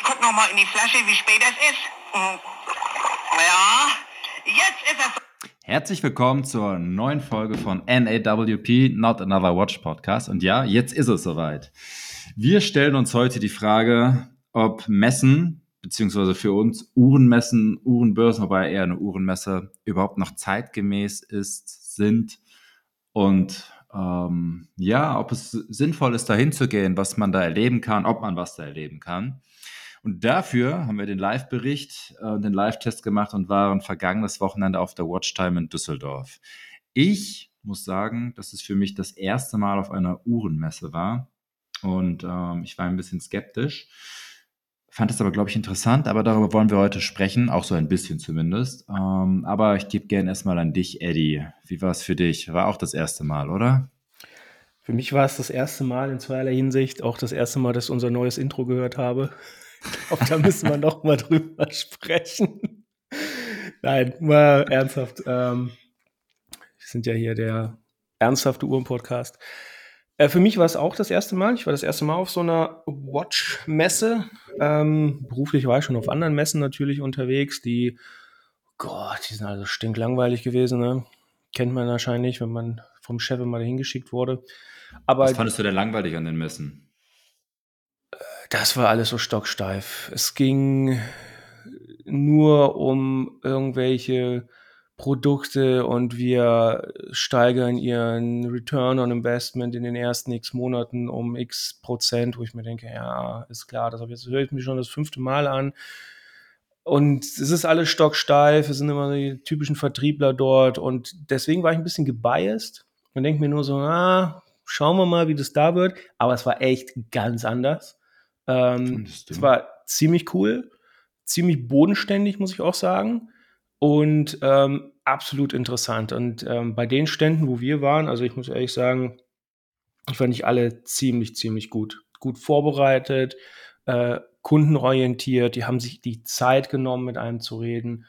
ich guck noch mal in die Flasche, wie spät es ist. Hm. Ja, jetzt ist es. Herzlich willkommen zur neuen Folge von NAWP, Not Another Watch Podcast. Und ja, jetzt ist es soweit. Wir stellen uns heute die Frage, ob Messen, beziehungsweise für uns Uhrenmessen, Uhrenbörsen, wobei eher eine Uhrenmesse, überhaupt noch zeitgemäß ist, sind und ähm, ja, ob es sinnvoll ist, da hinzugehen, was man da erleben kann, ob man was da erleben kann. Und dafür haben wir den Live-Bericht und äh, den Live-Test gemacht und waren vergangenes Wochenende auf der Watchtime in Düsseldorf. Ich muss sagen, dass es für mich das erste Mal auf einer Uhrenmesse war und ähm, ich war ein bisschen skeptisch. Fand es aber, glaube ich, interessant, aber darüber wollen wir heute sprechen, auch so ein bisschen zumindest. Ähm, aber ich gebe gerne erstmal an dich, Eddie. Wie war es für dich? War auch das erste Mal, oder? Für mich war es das erste Mal in zweierlei Hinsicht, auch das erste Mal, dass ich unser neues Intro gehört habe. Glaube, da müssen wir noch mal drüber sprechen. Nein, mal ernsthaft. Ähm, wir sind ja hier der ernsthafte Uhren-Podcast. Äh, für mich war es auch das erste Mal. Ich war das erste Mal auf so einer Watch-Messe. Ähm, beruflich war ich schon auf anderen Messen natürlich unterwegs, die, Gott, die sind also stinklangweilig gewesen. Ne? Kennt man wahrscheinlich, wenn man vom Chef mal hingeschickt wurde. Aber Was fandest du denn langweilig an den Messen? Das war alles so stocksteif. Es ging nur um irgendwelche Produkte und wir steigern ihren Return on Investment in den ersten x Monaten um x Prozent, wo ich mir denke, ja, ist klar, das, jetzt höre ich mich schon das fünfte Mal an. Und es ist alles stocksteif, es sind immer die typischen Vertriebler dort und deswegen war ich ein bisschen gebiased und denke mir nur so, ah, schauen wir mal, wie das da wird. Aber es war echt ganz anders. Ähm, es war ziemlich cool, ziemlich bodenständig, muss ich auch sagen und ähm, absolut interessant. Und ähm, bei den Ständen, wo wir waren, also ich muss ehrlich sagen, ich fand ich alle ziemlich, ziemlich gut. Gut vorbereitet, äh, kundenorientiert, die haben sich die Zeit genommen, mit einem zu reden.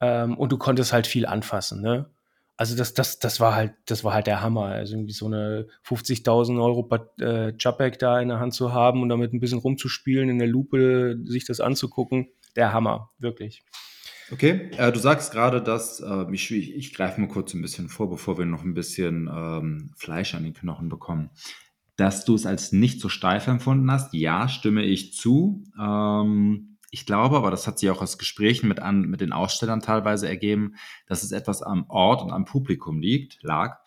Ähm, und du konntest halt viel anfassen, ne? Also das, das, das war halt, das war halt der Hammer. Also irgendwie so eine 50.000 Euro äh, da in der Hand zu haben und damit ein bisschen rumzuspielen, in der Lupe sich das anzugucken, der Hammer, wirklich. Okay, äh, du sagst gerade, dass, äh, ich, ich, ich greife mal kurz ein bisschen vor, bevor wir noch ein bisschen ähm, Fleisch an den Knochen bekommen, dass du es als nicht so steif empfunden hast. Ja, stimme ich zu. Ähm, ich glaube, aber das hat sich auch aus Gesprächen mit, an, mit den Ausstellern teilweise ergeben, dass es etwas am Ort und am Publikum liegt, lag,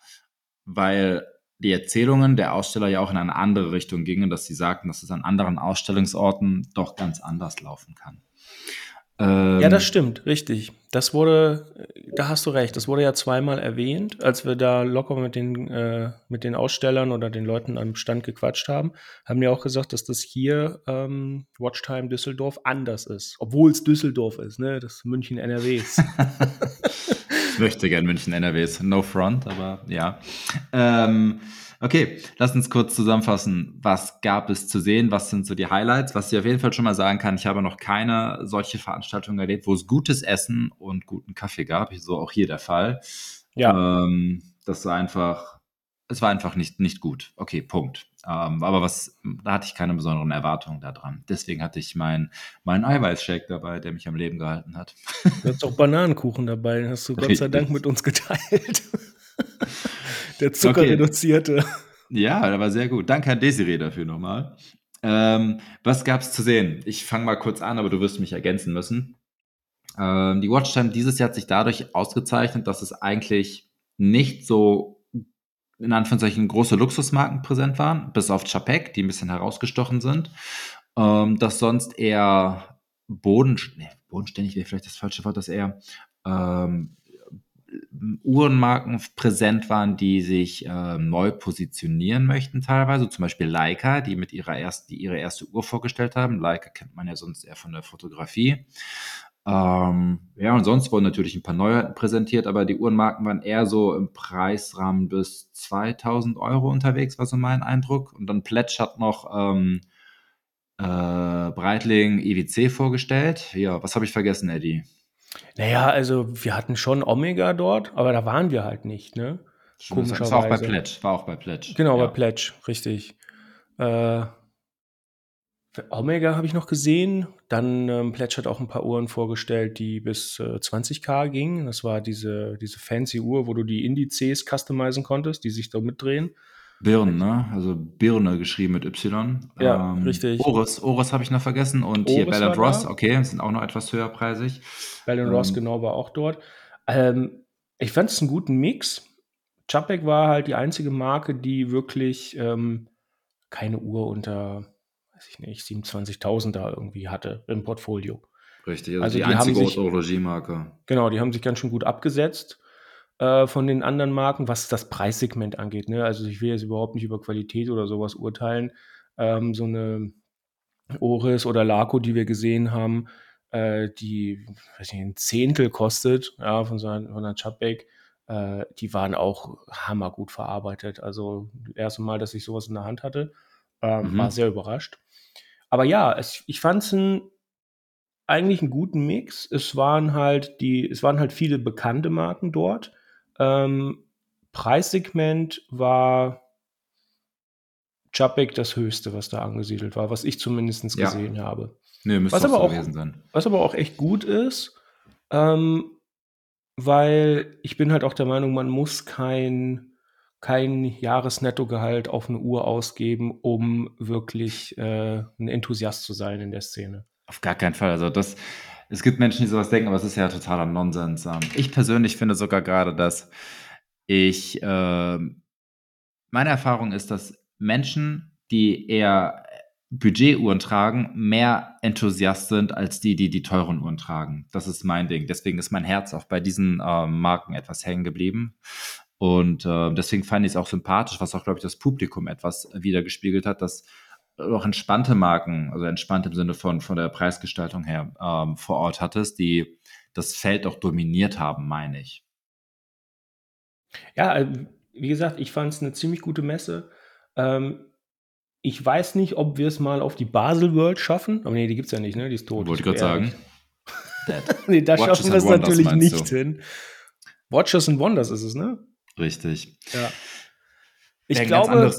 weil die Erzählungen der Aussteller ja auch in eine andere Richtung gingen, dass sie sagten, dass es an anderen Ausstellungsorten doch ganz anders laufen kann. Ähm, ja, das stimmt, richtig. Das wurde, da hast du recht, das wurde ja zweimal erwähnt, als wir da locker mit den, äh, mit den Ausstellern oder den Leuten am Stand gequatscht haben, haben ja auch gesagt, dass das hier ähm, Watchtime Düsseldorf anders ist. Obwohl es Düsseldorf ist, ne? Das München NRWs. ich möchte gern München NRWs. No front, aber ja. Ähm, Okay, lass uns kurz zusammenfassen. Was gab es zu sehen? Was sind so die Highlights? Was ich auf jeden Fall schon mal sagen kann, ich habe noch keine solche Veranstaltung erlebt, wo es gutes Essen und guten Kaffee gab. So auch hier der Fall. Ja. Ähm, das war einfach, es war einfach nicht, nicht gut. Okay, Punkt. Ähm, aber was, da hatte ich keine besonderen Erwartungen daran. Deswegen hatte ich meinen mein Eiweißshake dabei, der mich am Leben gehalten hat. Du hast auch Bananenkuchen dabei, den hast du Gott sei Dank mit uns geteilt. Der zuckerreduzierte. Okay. Ja, der war sehr gut. Danke an Desiree dafür nochmal. Ähm, was gab es zu sehen? Ich fange mal kurz an, aber du wirst mich ergänzen müssen. Ähm, die Watchtime dieses Jahr hat sich dadurch ausgezeichnet, dass es eigentlich nicht so in Anführungszeichen große Luxusmarken präsent waren, bis auf Chapek, die ein bisschen herausgestochen sind. Ähm, dass sonst eher Boden, nee, bodenständig wäre vielleicht das falsche Wort, dass eher ähm, Uhrenmarken präsent waren, die sich äh, neu positionieren möchten teilweise. Zum Beispiel Leica, die mit ihrer ersten, die ihre erste Uhr vorgestellt haben. Leica kennt man ja sonst eher von der Fotografie. Ähm, ja, und sonst wurden natürlich ein paar Neuheiten präsentiert, aber die Uhrenmarken waren eher so im Preisrahmen bis 2000 Euro unterwegs, war so mein Eindruck. Und dann hat noch ähm, äh, Breitling IWC vorgestellt. Ja, was habe ich vergessen, Eddie? Naja, also wir hatten schon Omega dort, aber da waren wir halt nicht, ne? Das war auch bei Pledge. War auch bei Pledge. Genau, ja. bei Pledge, richtig. Äh, Omega habe ich noch gesehen. Dann ähm, Pledge hat auch ein paar Uhren vorgestellt, die bis äh, 20k gingen. Das war diese, diese fancy Uhr, wo du die Indizes customizen konntest, die sich da mitdrehen. Birn, ne? Also Birne geschrieben mit Y. Ja, richtig. Oris, Oris habe ich noch vergessen. Und hier Oris Bell war Ross, da. okay, sind auch noch etwas höherpreisig. Bell Ähm, Ross genau war auch dort. Ähm, ich fand es einen guten Mix. Chapek war halt die einzige Marke, die wirklich ähm, keine Uhr unter, weiß ich nicht, 27.000 da irgendwie hatte im Portfolio. Richtig, also, Also die, die haben einzige Orologiemarke. Genau, die haben sich ganz schön gut abgesetzt äh, von den anderen Marken, was das Preissegment angeht. Ne? Also ich will jetzt überhaupt nicht über Qualität oder sowas urteilen. Ähm, so eine Oris oder Laco, die wir gesehen haben, äh, die weiß nicht, ein Zehntel kostet, ja, von so einer, von einer Chapek, äh, die waren auch hammergut verarbeitet. Also das erste Mal, dass ich sowas in der Hand hatte, ähm, Mhm. war sehr überrascht. Aber ja, es, ich fand es ein, eigentlich einen guten Mix. Es waren halt die, es waren halt viele bekannte Marken dort. Ähm, Preissegment war Chapek das höchste, was da angesiedelt war, was ich zumindest Ja. gesehen habe. Nö, müsste Was aber so auch-. Was aber auch echt gut ist, ähm, weil ich bin halt auch der Meinung, man muss kein, kein Jahresnettogehalt auf eine Uhr ausgeben, um wirklich äh, ein Enthusiast zu sein in der Szene. Auf gar keinen Fall. Also das, es gibt Menschen, die sowas denken, aber es ist ja totaler Nonsens. Ähm, Ich persönlich finde sogar gerade, dass ich, ähm, meine Erfahrung ist, dass Menschen, die eher Budgetuhren tragen, mehr Enthusiast sind als die, die die teuren Uhren tragen. Das ist mein Ding. Deswegen ist mein Herz auch bei diesen ähm, Marken etwas hängen geblieben. Und äh, deswegen fand ich es auch sympathisch, was auch, glaube ich, das Publikum etwas wiedergespiegelt hat, dass auch entspannte Marken, also entspannt im Sinne von, von der Preisgestaltung her, ähm, vor Ort hattest, die das Feld auch dominiert haben, meine ich. Ja, äh, wie gesagt, ich fand es eine ziemlich gute Messe. Ähm, ich weiß nicht, ob wir es mal auf die Basel World schaffen. Aber nee, die gibt es ja nicht, ne? Die ist tot. Wollte ich gerade sagen. nee, da Watches schaffen wir es Wonders natürlich nicht du? hin. Watches and Wonders ist es, ne? Richtig. Ja. Ich ganz glaube,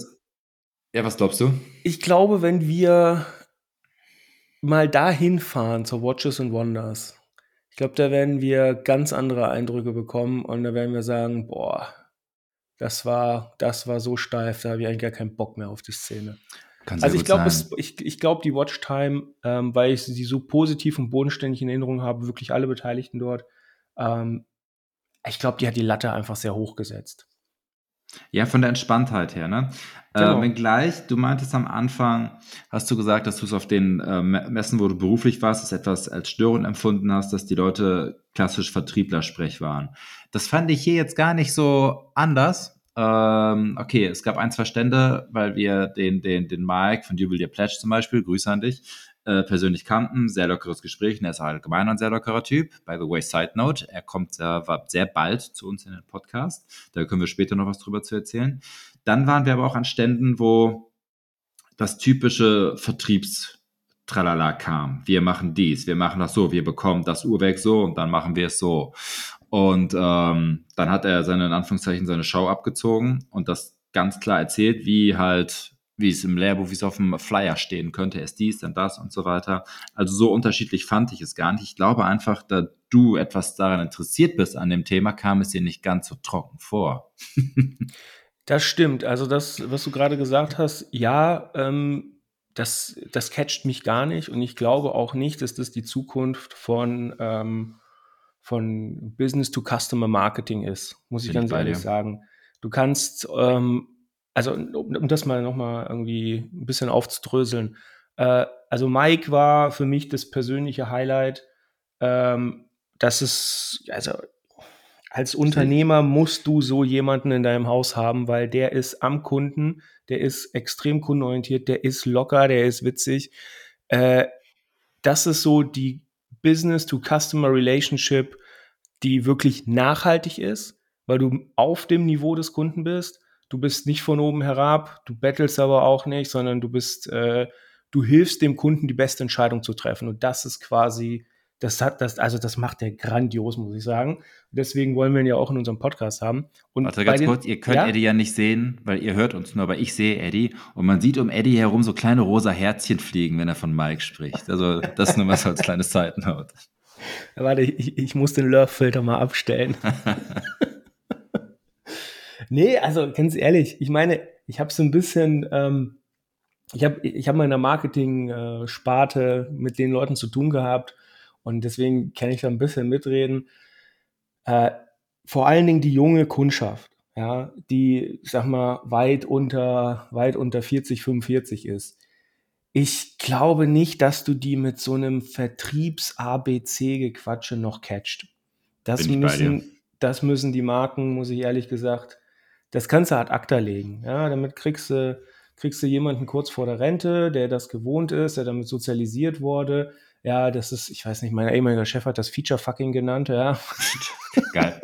Ja, was glaubst du? ich glaube, wenn wir mal dahin fahren zur Watches and Wonders, ich glaube, da werden wir ganz andere Eindrücke bekommen und da werden wir sagen, boah, das war, das war so steif, da habe ich eigentlich gar keinen Bock mehr auf die Szene. Kann Also ich glaube, ich, ich glaube, die Watchtime, ähm, weil ich sie so positiv und bodenständig in Erinnerung habe, wirklich alle Beteiligten dort, ähm, ich glaube, die hat die Latte einfach sehr hoch gesetzt. Ja, von der Entspanntheit her, ne? Genau. Äh, wenngleich, du meintest am Anfang, hast du gesagt, dass du es auf den äh, Me- Messen, wo du beruflich warst, es etwas als störend empfunden hast, dass die Leute klassisch Vertriebler-Sprech waren. Das fand ich hier jetzt gar nicht so anders. Ähm, okay, es gab ein, zwei Stände, weil wir den, den, den Mike von Jubilee Pledge zum Beispiel, Grüße an dich, äh, persönlich kannten. Sehr lockeres Gespräch und er ist allgemein ein sehr lockerer Typ. By the way, Side Note, er kommt sehr, sehr bald zu uns in den Podcast. Da können wir später noch was drüber zu erzählen. Dann waren wir aber auch an Ständen, wo das typische Vertriebstralala kam. Wir machen dies, wir machen das so, wir bekommen das Uhrwerk so und dann machen wir es so. Und ähm, dann hat er seine, in Anführungszeichen, seine Show abgezogen und das ganz klar erzählt, wie halt, wie es im Lehrbuch, wie es auf dem Flyer stehen könnte, ist dies, dann das und so weiter. Also so unterschiedlich fand ich es gar nicht. Ich glaube einfach, da du etwas daran interessiert bist an dem Thema, kam es dir nicht ganz so trocken vor. Das stimmt. Also das, was du gerade gesagt hast, ja, ähm, das, das catcht mich gar nicht und ich glaube auch nicht, dass das die Zukunft von, ähm, von Business-to-Customer-Marketing ist, muss ich Bin ich ganz ehrlich dir. sagen. Du kannst, ähm, also um, um das mal nochmal irgendwie ein bisschen aufzudröseln. Äh, also Mike war für mich das persönliche Highlight. Ähm, das ist, also als Unternehmer musst du so jemanden in deinem Haus haben, weil der ist am Kunden, der ist extrem kundenorientiert, der ist locker, der ist witzig. Äh, das ist so die Business-to-Customer-Relationship, die wirklich nachhaltig ist, weil du auf dem Niveau des Kunden bist. Du bist nicht von oben herab, du bettelst aber auch nicht, sondern du bist, äh, du hilfst dem Kunden, die beste Entscheidung zu treffen. Und das ist quasi Das hat das, also das macht er grandios, muss ich sagen. Deswegen wollen wir ihn ja auch in unserem Podcast haben. Und Warte ganz den, kurz, ihr könnt ja? Eddie ja nicht sehen, weil ihr hört uns nur, aber ich sehe Eddie und man sieht um Eddie herum so kleine rosa Herzchen fliegen, wenn er von Mike spricht. Also das nur was als kleines Zeitnote. Warte, ich, ich muss den Love-Filter mal abstellen. nee, also ganz ehrlich, ich meine, ich habe so ein bisschen, ähm, ich habe ich hab mal in der Marketing-Sparte mit den Leuten zu tun gehabt und deswegen kann ich da ein bisschen mitreden. Äh, vor allen Dingen die junge Kundschaft, ja, die, ich sag mal, weit unter, weit unter 40, 45 ist. Ich glaube nicht, dass du die mit so einem Vertriebs-ABC-Gequatsche noch catcht. Das müssen, das müssen die Marken, muss ich ehrlich gesagt, das kannst du ad acta legen. Ja, damit kriegst du, kriegst du jemanden kurz vor der Rente, der das gewohnt ist, der damit sozialisiert wurde. Ja, das ist, ich weiß nicht, mein ehemaliger Chef hat das Feature-Fucking genannt, ja. Geil.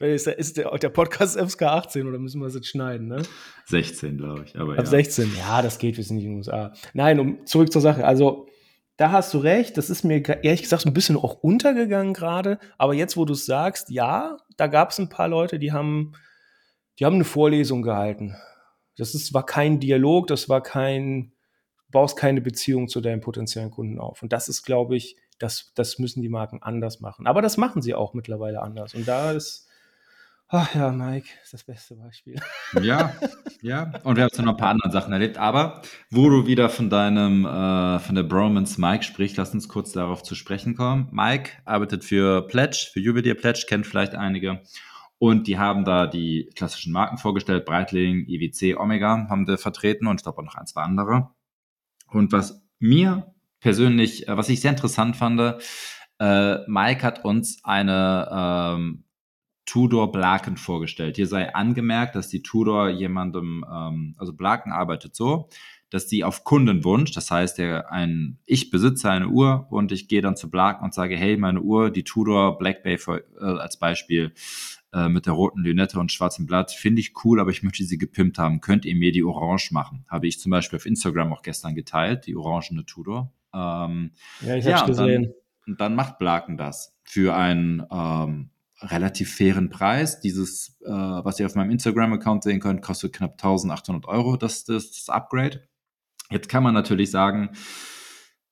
ist, der, ist der, der Podcast FSK 18 oder müssen wir es jetzt schneiden, ne? 16, glaube ich. Aber Ab ja. 16, ja, das geht, wir sind nicht in den USA. Nein, um zurück zur Sache. Also, da hast du recht, das ist mir ehrlich gesagt ein bisschen auch untergegangen gerade. Aber jetzt, wo du es sagst, ja, da gab es ein paar Leute, die haben, die haben eine Vorlesung gehalten. Das ist, war kein Dialog, das war kein, du baust keine Beziehung zu deinen potenziellen Kunden auf. Und das ist, glaube ich, das, das müssen die Marken anders machen. Aber das machen sie auch mittlerweile anders. Und da ist, Ach ja, Mike ist das beste Beispiel. Ja, ja. Und wir haben noch ein paar andere Sachen erlebt. Aber wo du wieder von deinem, äh, von der Bromance Mike sprichst, lass uns kurz darauf zu sprechen kommen. Mike arbeitet für Pledge, für Jubiläer Pledge, kennt vielleicht einige. Und die haben da die klassischen Marken vorgestellt, Breitling, IWC, Omega haben sie vertreten und ich glaube auch noch ein, zwei andere. Und was mir persönlich, äh, was ich sehr interessant fand, äh, Mike hat uns eine ähm, Tudor Blaken vorgestellt. Hier sei angemerkt, dass die Tudor jemandem, ähm, also Blaken arbeitet so, dass die auf Kundenwunsch, das heißt, der ein, ich besitze eine Uhr und ich gehe dann zu Blaken und sage, hey, meine Uhr, die Tudor Black Bay für, äh, als Beispiel äh, mit der roten Lünette und schwarzem Blatt, finde ich cool, aber ich möchte sie gepimpt haben. Könnt ihr mir die orange machen? Habe ich zum Beispiel auf Instagram auch gestern geteilt, die orangene Tudor. Ähm, ja, ich habe ja, gesehen. Und dann, dann macht Blaken das für ein ähm, relativ fairen Preis. Dieses, äh, was ihr auf meinem Instagram-Account sehen könnt, kostet knapp 1800 Euro, das, das, das Upgrade. Jetzt kann man natürlich sagen,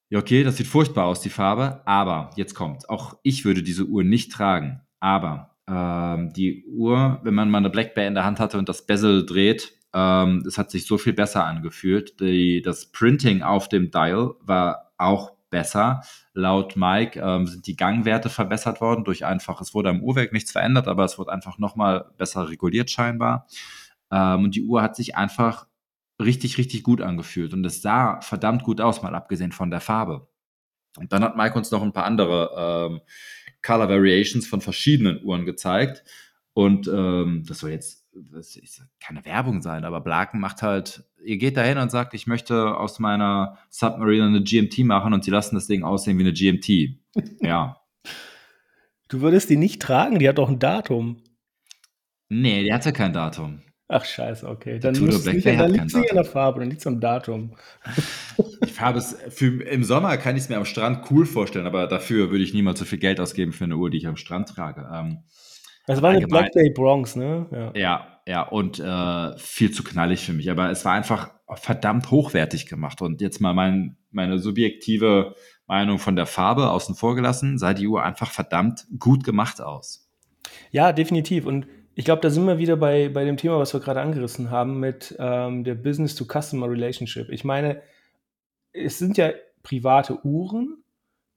ja, okay, das sieht furchtbar aus, die Farbe, aber jetzt kommt, auch ich würde diese Uhr nicht tragen, aber ähm, die Uhr, wenn man mal eine Black Bay in der Hand hatte und das Bezel dreht, ähm, es hat sich so viel besser angefühlt. Die, das Printing auf dem Dial war auch besser. Laut Mike ähm, sind die Gangwerte verbessert worden durch einfach, es wurde am Uhrwerk nichts verändert, aber es wurde einfach nochmal besser reguliert scheinbar. Ähm, und die Uhr hat sich einfach richtig, richtig gut angefühlt und es sah verdammt gut aus, mal abgesehen von der Farbe. Und dann hat Mike uns noch ein paar andere ähm, Color Variations von verschiedenen Uhren gezeigt. Und ähm, das soll jetzt das ist keine Werbung sein, aber Blaken macht halt, ihr geht dahin und sagt, ich möchte aus meiner Submarine eine GMT machen und sie lassen das Ding aussehen wie eine GMT. Ja. Du würdest die nicht tragen, die hat doch ein Datum. Nee, die hatte kein Datum. Ach scheiße, okay. Dann, liegt nicht an der Farbe, dann liegt es am Datum. Die Farbe ist, für, im Sommer kann ich es mir am Strand cool vorstellen, aber dafür würde ich niemals so viel Geld ausgeben für eine Uhr, die ich am Strand trage. Ähm, das war eine Black Bay Bronx, ne? Ja, ja, ja und äh, viel zu knallig für mich. Aber es war einfach verdammt hochwertig gemacht. Und jetzt mal mein, meine subjektive Meinung von der Farbe außen vor gelassen, sah die Uhr einfach verdammt gut gemacht aus. Ja, definitiv. Und ich glaube, da sind wir wieder bei, bei dem Thema, was wir gerade angerissen haben, mit ähm, der Business-to-Customer Relationship. Ich meine, es sind ja private Uhren,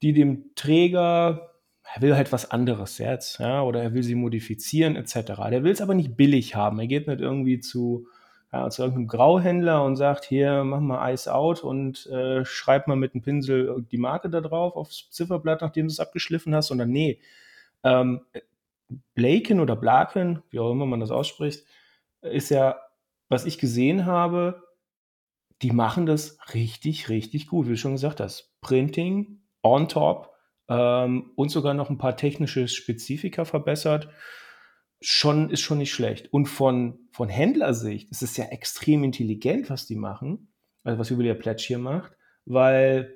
die dem Träger er will halt was anderes jetzt, ja, oder er will sie modifizieren, etc. Der will es aber nicht billig haben. Er geht nicht irgendwie zu, ja, zu irgendeinem Grauhändler und sagt, hier, mach mal Ice Out und äh, schreib mal mit einem Pinsel die Marke da drauf aufs Zifferblatt, nachdem du es abgeschliffen hast, sondern nee. Ähm, Blaken oder Blaken, wie auch immer man das ausspricht, ist ja, was ich gesehen habe, die machen das richtig, richtig gut, wie du schon gesagt hast. Printing on top, ähm, und sogar noch ein paar technische Spezifika verbessert. Schon, ist schon nicht schlecht. Und von, von Händlersicht ist es ja extrem intelligent, was die machen, also was Jubiläer Pledge hier macht, weil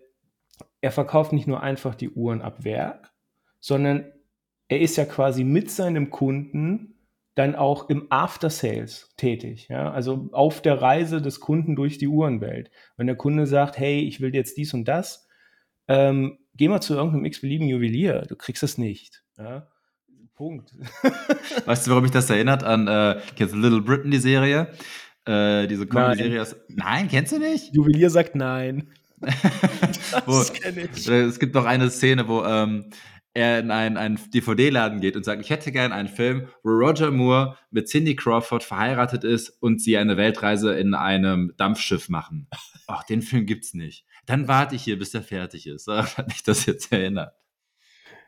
er verkauft nicht nur einfach die Uhren ab Werk, sondern er ist ja quasi mit seinem Kunden dann auch im After Sales tätig. Ja? Also auf der Reise des Kunden durch die Uhrenwelt. Wenn der Kunde sagt, hey, ich will jetzt dies und das, ähm, geh mal zu irgendeinem x-beliebigen Juwelier, du kriegst es nicht. Ja? Punkt. weißt du, warum mich das erinnert an äh, kennst du Little Britain, die Serie? Äh, diese Comedy-Serie aus. Nein, kennst du nicht? Juwelier sagt nein. wo, es gibt noch eine Szene, wo ähm, er in einen, einen DVD-Laden geht und sagt, ich hätte gern einen Film, wo Roger Moore mit Cindy Crawford verheiratet ist und sie eine Weltreise in einem Dampfschiff machen. Ach, den Film gibt's nicht. Dann warte ich hier, bis der fertig ist. So hat mich das jetzt erinnert.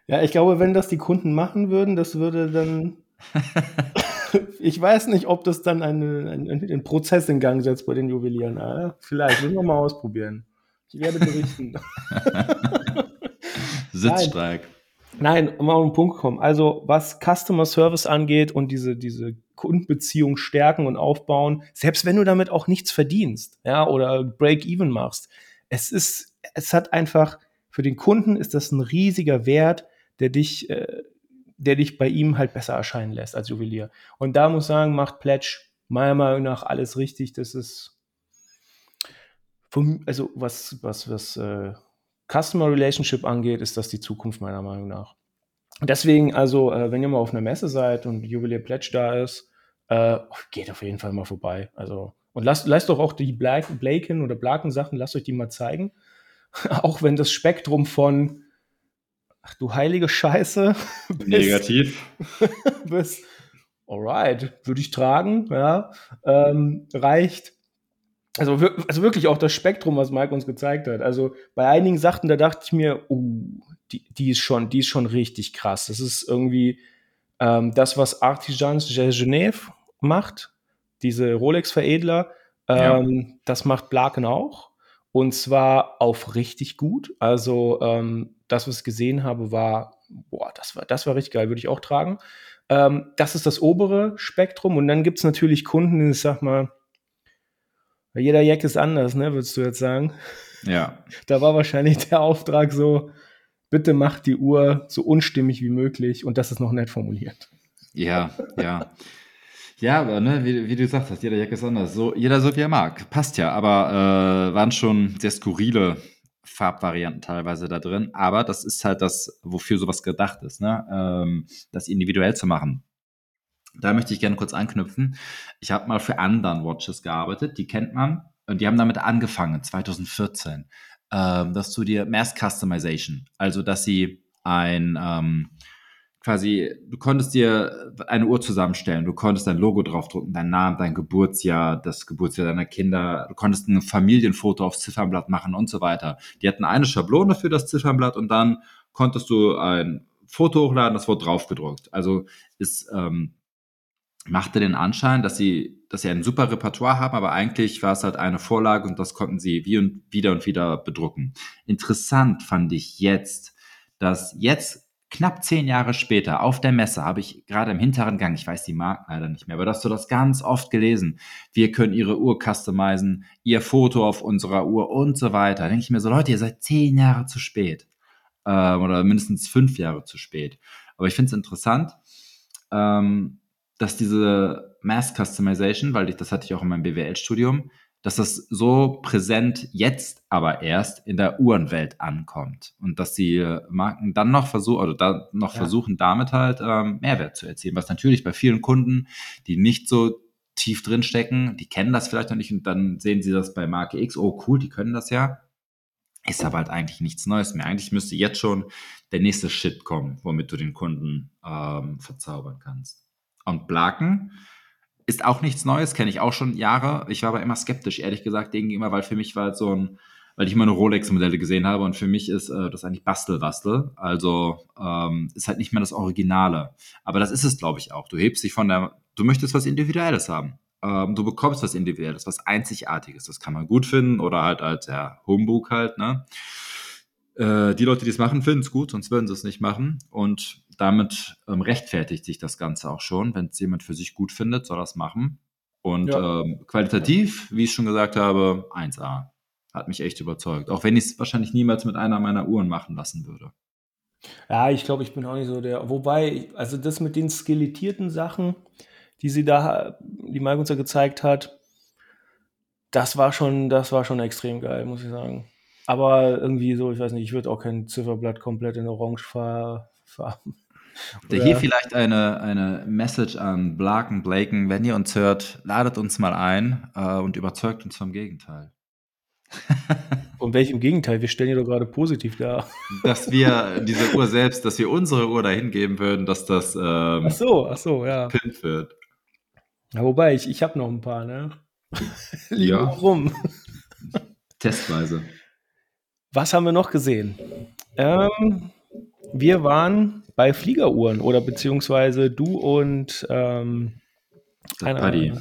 Ja, ich glaube, wenn das die Kunden machen würden, das würde dann. ich weiß nicht, ob das dann einen, einen, einen Prozess in Gang setzt bei den Juwelieren. Ah, vielleicht, müssen wir mal ausprobieren. Ich werde berichten. Sitzstreik. Nein, um auf den Punkt kommen. Also, was Customer Service angeht und diese, diese Kundenbeziehung stärken und aufbauen, selbst wenn du damit auch nichts verdienst, ja, oder Break-Even machst, es ist, es hat einfach, für den Kunden ist das ein riesiger Wert, der dich, äh, der dich bei ihm halt besser erscheinen lässt als Juwelier. Und da muss ich sagen, macht Pledge meiner Meinung nach alles richtig. Das ist, vom, also was, was, was, äh, Customer Relationship angeht, ist das die Zukunft meiner Meinung nach. Deswegen, also, äh, wenn ihr mal auf einer Messe seid und Juwelier Pledge da ist, äh, geht auf jeden Fall mal vorbei. Also, und lasst, lasst doch auch die Blaken oder Blaken Sachen, lasst euch die mal zeigen. auch wenn das Spektrum von, ach du heilige Scheiße, bis, negativ, bis, alright, würde ich tragen, ja, ähm, reicht also, also wirklich auch das Spektrum, was Mike uns gezeigt hat. Also bei einigen Sachen, da dachte ich mir, uh, die, die ist schon, die ist schon richtig krass. Das ist irgendwie ähm, das, was Artisans de Genève macht, diese Rolex-Veredler, ähm, ja. das macht Blaken auch. Und zwar auf richtig gut. Also ähm, das, was ich gesehen habe, war, boah, das war, das war richtig geil, würde ich auch tragen. Ähm, das ist das obere Spektrum. Und dann gibt es natürlich Kunden, ich sag mal, jeder Jack ist anders, ne, würdest du jetzt sagen? Ja. Da war wahrscheinlich der Auftrag so, bitte macht die Uhr so unstimmig wie möglich und das ist noch nett formuliert. Ja, ja. Ja, aber ne, wie, wie, du gesagt hast, jeder Jack ist anders. So, jeder so wie er mag. Passt ja, aber äh, waren schon sehr skurrile Farbvarianten teilweise da drin. Aber das ist halt das, wofür sowas gedacht ist, ne? Ähm, das individuell zu machen. Da möchte ich gerne kurz anknüpfen. Ich habe mal für anderen Watches gearbeitet, die kennt man. Und die haben damit angefangen, 2014. Ähm, dass du dir Mass Customization, also dass sie ein ähm, quasi, du konntest dir eine Uhr zusammenstellen, du konntest dein Logo draufdrucken, dein Name, dein Geburtsjahr, das Geburtsjahr deiner Kinder, du konntest ein Familienfoto aufs Ziffernblatt machen und so weiter. Die hatten eine Schablone für das Ziffernblatt und dann konntest du ein Foto hochladen, das wurde draufgedruckt. Also ist ähm, machte den Anschein, dass sie, dass sie ein super Repertoire haben, aber eigentlich war es halt eine Vorlage und das konnten sie wie und wieder und wieder bedrucken. Interessant fand ich jetzt, dass jetzt knapp zehn Jahre später auf der Messe habe ich gerade im hinteren Gang, ich weiß die Marken leider nicht mehr, aber hast du das ganz oft gelesen. Wir können ihre Uhr customizen, ihr Foto auf unserer Uhr und so weiter. Da denke ich mir so, Leute, ihr seid zehn Jahre zu spät. Ähm, oder mindestens fünf Jahre zu spät. Aber ich finde es interessant. Ähm, dass diese Mass Customization, weil ich, das hatte ich auch in meinem BWL-Studium, dass das so präsent jetzt aber erst in der Uhrenwelt ankommt und dass die Marken dann noch versuchen oder da noch ja. versuchen, damit halt ähm, Mehrwert zu erzielen. Was natürlich bei vielen Kunden, die nicht so tief drin stecken, die kennen das vielleicht noch nicht und dann sehen sie das bei Marke X, oh cool, die können das ja. Ist aber halt eigentlich nichts Neues mehr. Eigentlich müsste jetzt schon der nächste Shit kommen, womit du den Kunden ähm, verzaubern kannst. Und Blaken ist auch nichts Neues, kenne ich auch schon Jahre. Ich war aber immer skeptisch, ehrlich gesagt, gegenüber, weil für mich war es so ein, weil ich immer nur Rolex-Modelle gesehen habe und für mich ist äh, das eigentlich Bastelwastel. Also ähm, ist halt nicht mehr das Originale. Aber das ist es, glaube ich, auch. Du hebst dich von der, du möchtest was Individuelles haben. Ähm, du bekommst was Individuelles, was Einzigartiges. Das kann man gut finden oder halt als ja, Humbug halt, ne? Äh, die Leute, die es machen, finden es gut, sonst würden sie es nicht machen. Und damit ähm, rechtfertigt sich das Ganze auch schon. Wenn es jemand für sich gut findet, soll das machen. Und ja. ähm, qualitativ, wie ich schon gesagt habe, 1A. Hat mich echt überzeugt. Auch wenn ich es wahrscheinlich niemals mit einer meiner Uhren machen lassen würde. Ja, ich glaube, ich bin auch nicht so der. Wobei, also das mit den skelettierten Sachen, die sie da, die Mike uns ja gezeigt hat, das war schon, das war schon extrem geil, muss ich sagen. Aber irgendwie so, ich weiß nicht, ich würde auch kein Zifferblatt komplett in Orange farben. Hier vielleicht eine, eine Message an Blaken, Blaken, wenn ihr uns hört, ladet uns mal ein äh, und überzeugt uns vom Gegenteil. Und welchem Gegenteil? Wir stellen ja doch gerade positiv dar. Dass wir diese Uhr selbst, dass wir unsere Uhr dahin geben würden, dass das ähm, ach so, ach so, ja. Pimp wird. Ja, wobei, ich, ich habe noch ein paar, ne? Liegen Ja. rum. Testweise. Was haben wir noch gesehen? Ähm, wir waren bei Fliegeruhren oder beziehungsweise du und ähm, Paddy.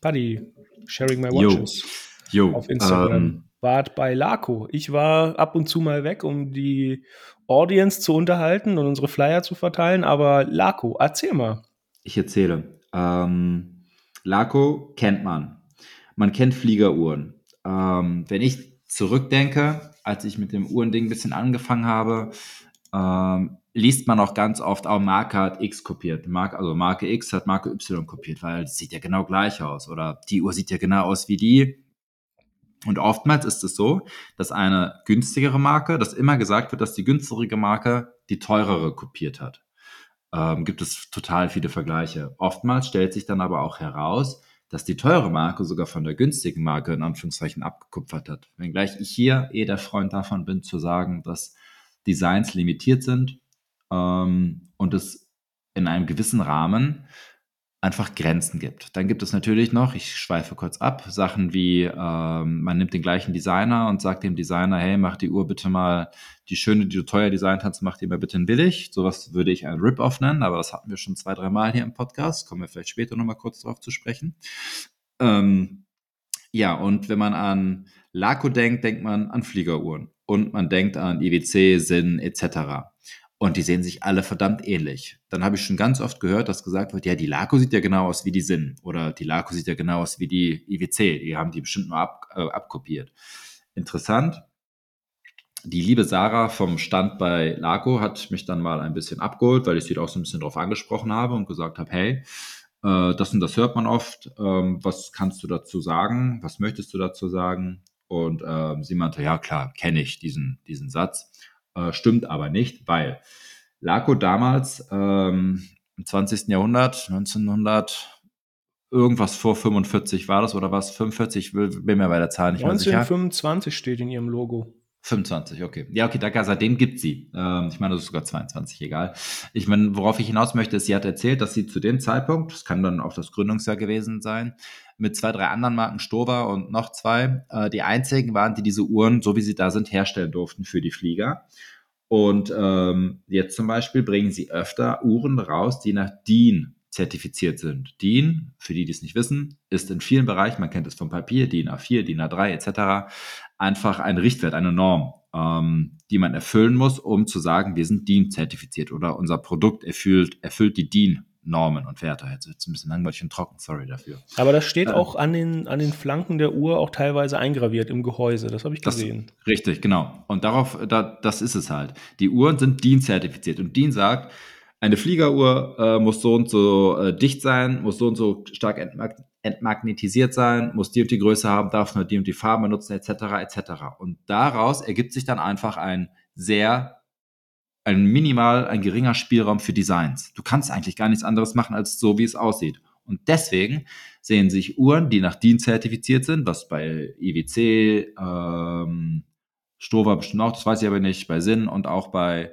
Paddy, Sharing My. Watches Jo. auf Instagram. Ähm, Wart bei Laco. Ich war ab und zu mal weg, um die Audience zu unterhalten und unsere Flyer zu verteilen, aber Laco, erzähl mal. ich erzähle. Ähm, Laco kennt man. Man kennt Fliegeruhren. Ähm, wenn ich zurückdenke, als ich mit dem Uhrending ein bisschen angefangen habe, ähm, liest man auch ganz oft, auch Marke hat X kopiert. Marke, also Marke X hat Marke Y kopiert, weil es sieht ja genau gleich aus. Oder die Uhr sieht ja genau aus wie die. Und oftmals ist es so, dass eine günstigere Marke, dass immer gesagt wird, dass die günstigere Marke die teurere kopiert hat. Ähm, gibt es total viele Vergleiche. Oftmals stellt sich dann aber auch heraus, dass die teure Marke sogar von der günstigen Marke in Anführungszeichen abgekupfert hat. Wenngleich ich hier eh der Freund davon bin, zu sagen, dass Designs limitiert sind ähm, und es in einem gewissen Rahmen einfach Grenzen gibt. Dann gibt es natürlich noch, ich schweife kurz ab, Sachen wie, ähm, man nimmt den gleichen Designer und sagt dem Designer, hey, mach die Uhr bitte mal, die schöne, die du teuer designt hast, mach die mal bitte billig. Sowas würde ich ein Rip-Off nennen, aber das hatten wir schon zwei, drei Mal hier im Podcast. Kommen wir vielleicht später nochmal kurz drauf zu sprechen. Ähm, ja, und wenn man an Laco denkt, denkt man an Fliegeruhren. Und man denkt an IWC, Sinn etc. Und die sehen sich alle verdammt ähnlich. Dann habe ich schon ganz oft gehört, dass gesagt wird, ja, die Laco sieht ja genau aus wie die Sinn. Oder die Laco sieht ja genau aus wie die IWC. Die haben die bestimmt nur ab, äh, abkopiert. Interessant. Die liebe Sarah vom Stand bei Laco hat mich dann mal ein bisschen abgeholt, weil ich sie auch so ein bisschen drauf angesprochen habe und gesagt habe, hey, äh, das und das hört man oft. Ähm, was kannst du dazu sagen? Was möchtest du dazu sagen? Und ähm, sie meinte, ja klar, kenne ich diesen, diesen Satz. Äh, stimmt aber nicht, weil Laco damals ähm, im 20. Jahrhundert, 1900, irgendwas vor 45 war das oder was? 45, will, bin mir bei der Zahl nicht mehr sicher. 1925 steht in ihrem Logo. 25, okay. Ja, okay, da, seitdem gibt sie. Ähm, ich meine, das ist sogar 22, egal. Ich meine, worauf ich hinaus möchte, ist, sie hat erzählt, dass sie zu dem Zeitpunkt, das kann dann auch das Gründungsjahr gewesen sein, mit zwei, drei anderen Marken, Stover und noch zwei, äh, die einzigen waren, die diese Uhren, so wie sie da sind, herstellen durften für die Flieger. Und ähm, jetzt zum Beispiel bringen sie öfter Uhren raus, die nach DIN zertifiziert sind. DIN, für die, die es nicht wissen, ist in vielen Bereichen, man kennt es vom Papier, DIN A4, DIN A3 etc., einfach ein Richtwert, eine Norm, ähm, die man erfüllen muss, um zu sagen, wir sind DIN-zertifiziert oder unser Produkt erfüllt, erfüllt die DIN-Normen und Werte. Jetzt wird es ein bisschen langweilig und trocken, sorry dafür. Aber das steht Ja. auch an den, an den Flanken der Uhr auch teilweise eingraviert im Gehäuse. Das habe ich Das- gesehen. Richtig, genau. Und darauf, da, das ist es halt. Die Uhren sind DIN-zertifiziert und DIN sagt, eine Fliegeruhr äh, muss so und so äh, dicht sein, muss so und so stark entmagnetisiert sein, muss die und die Größe haben, darf nur die und die Farbe benutzen, etc., etc. Und daraus ergibt sich dann einfach ein sehr, ein minimal, ein geringer Spielraum für Designs. Du kannst eigentlich gar nichts anderes machen, als so, wie es aussieht. Und deswegen sehen sich Uhren, die nach DIN zertifiziert sind, was bei IWC, ähm, Stover bestimmt auch, das weiß ich aber nicht, bei Sinn und auch bei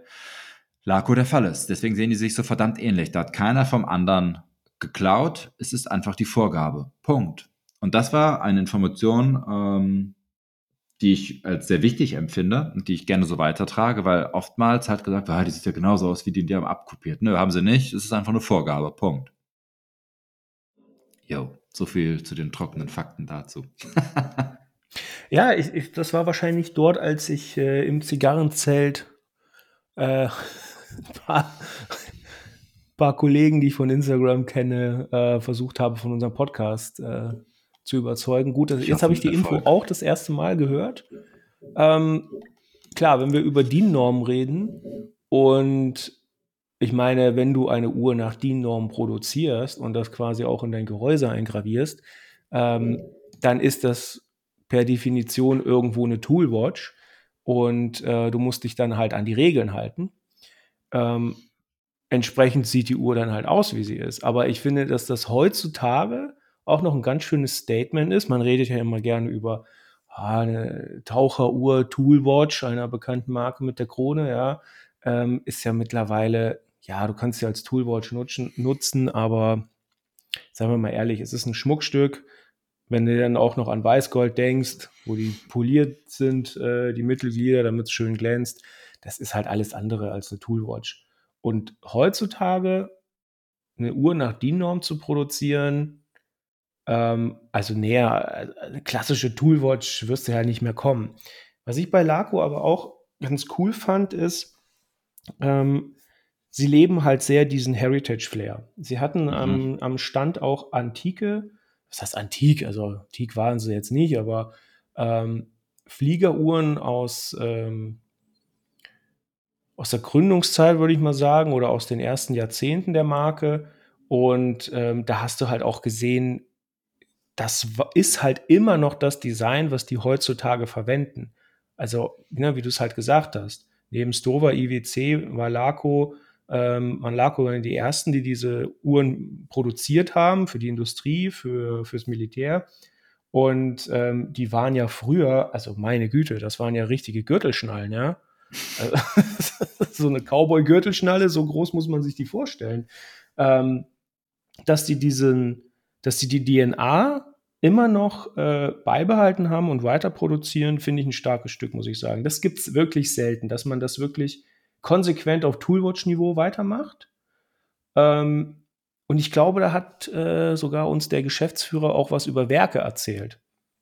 Laco der Fall ist. Deswegen sehen die sich so verdammt ähnlich. Da hat keiner vom anderen geklaut. Es ist einfach die Vorgabe. Punkt. Und das war eine Information, ähm, die ich als sehr wichtig empfinde und die ich gerne so weitertrage, weil oftmals hat gesagt, ah, die sieht ja genauso aus wie die, die haben abkopiert. Nö, haben sie nicht. Es ist einfach eine Vorgabe. Punkt. Jo, so viel zu den trockenen Fakten dazu. Ja, ich, ich, das war wahrscheinlich dort, als ich äh, im Zigarrenzelt äh, ein paar, paar Kollegen, die ich von Instagram kenne, äh, versucht habe, von unserem Podcast äh, zu überzeugen. Gut, Ich jetzt habe ich die Info auch das erste Mal gehört. Ähm, klar, wenn wir über DIN-Normen reden und ich meine, wenn du eine Uhr nach DIN-Norm produzierst und das quasi auch in dein Gehäuse eingravierst, ähm, dann ist das per Definition irgendwo eine Toolwatch und äh, du musst dich dann halt an die Regeln halten. Ähm, entsprechend sieht die Uhr dann halt aus, wie sie ist. Aber ich finde, dass das heutzutage auch noch ein ganz schönes Statement ist. Man redet ja immer gerne über ah, eine Taucheruhr, Toolwatch einer bekannten Marke mit der Krone, ja, ähm, ist ja mittlerweile, ja, du kannst sie als Toolwatch nutzen, nutzen, aber sagen wir mal ehrlich, es ist ein Schmuckstück. Wenn du dann auch noch an Weißgold denkst, wo die poliert sind, äh, die Mittelglieder, damit es schön glänzt, das ist halt alles andere als eine Toolwatch. Und heutzutage eine Uhr nach DIN-Norm zu produzieren, ähm, also näher, eine klassische Toolwatch wirst du ja nicht mehr kommen. Was ich bei Laco aber auch ganz cool fand, ist, ähm, sie leben halt sehr diesen Heritage-Flair. Sie hatten Mhm. am, am Stand auch antike, was heißt antik? Also antik waren sie jetzt nicht, aber ähm, Fliegeruhren aus, ähm, aus der Gründungszeit, würde ich mal sagen, oder aus den ersten Jahrzehnten der Marke. Und ähm, da hast du halt auch gesehen, das ist halt immer noch das Design, was die heutzutage verwenden. Also, ne, wie du es halt gesagt hast, neben Stover IWC war Laco, ähm, waren Laco die ersten, die diese Uhren produziert haben für die Industrie, für, fürs Militär. Und ähm, die waren ja früher, also meine Güte, das waren ja richtige Gürtelschnallen, ja. Also, so eine Cowboy-Gürtelschnalle, so groß muss man sich die vorstellen. Ähm, dass die diesen, dass die die DNA immer noch äh, beibehalten haben und weiter produzieren, finde ich ein starkes Stück, muss ich sagen. Das gibt es wirklich selten, dass man das wirklich konsequent auf Toolwatch-Niveau weitermacht. Ähm, und ich glaube, da hat äh, sogar uns der Geschäftsführer auch was über Werke erzählt.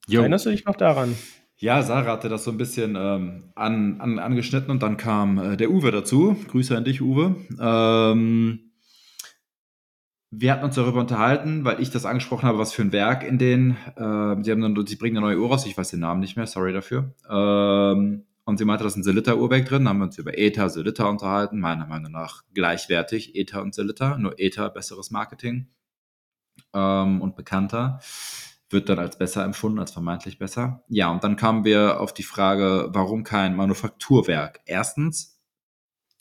Jo. Erinnerst du dich noch daran? Ja, Sarah hatte das so ein bisschen ähm, an, an, angeschnitten und dann kam äh, der Uwe dazu. Grüße an dich, Uwe. Ähm, wir hatten uns darüber unterhalten, weil ich das angesprochen habe, was für ein Werk in den, äh, sie, haben dann, sie bringen eine neue Uhr raus, ich weiß den Namen nicht mehr, sorry dafür. Ähm, und sie meinte, da ist ein Selita-Uhrwerk drin, dann haben wir uns über ETA, Selita unterhalten, meiner Meinung nach gleichwertig, ETA und Selita, nur ETA besseres Marketing ähm, und bekannter wird dann als besser empfunden, als vermeintlich besser. Ja, und dann kamen wir auf die Frage, warum kein Manufakturwerk? Erstens,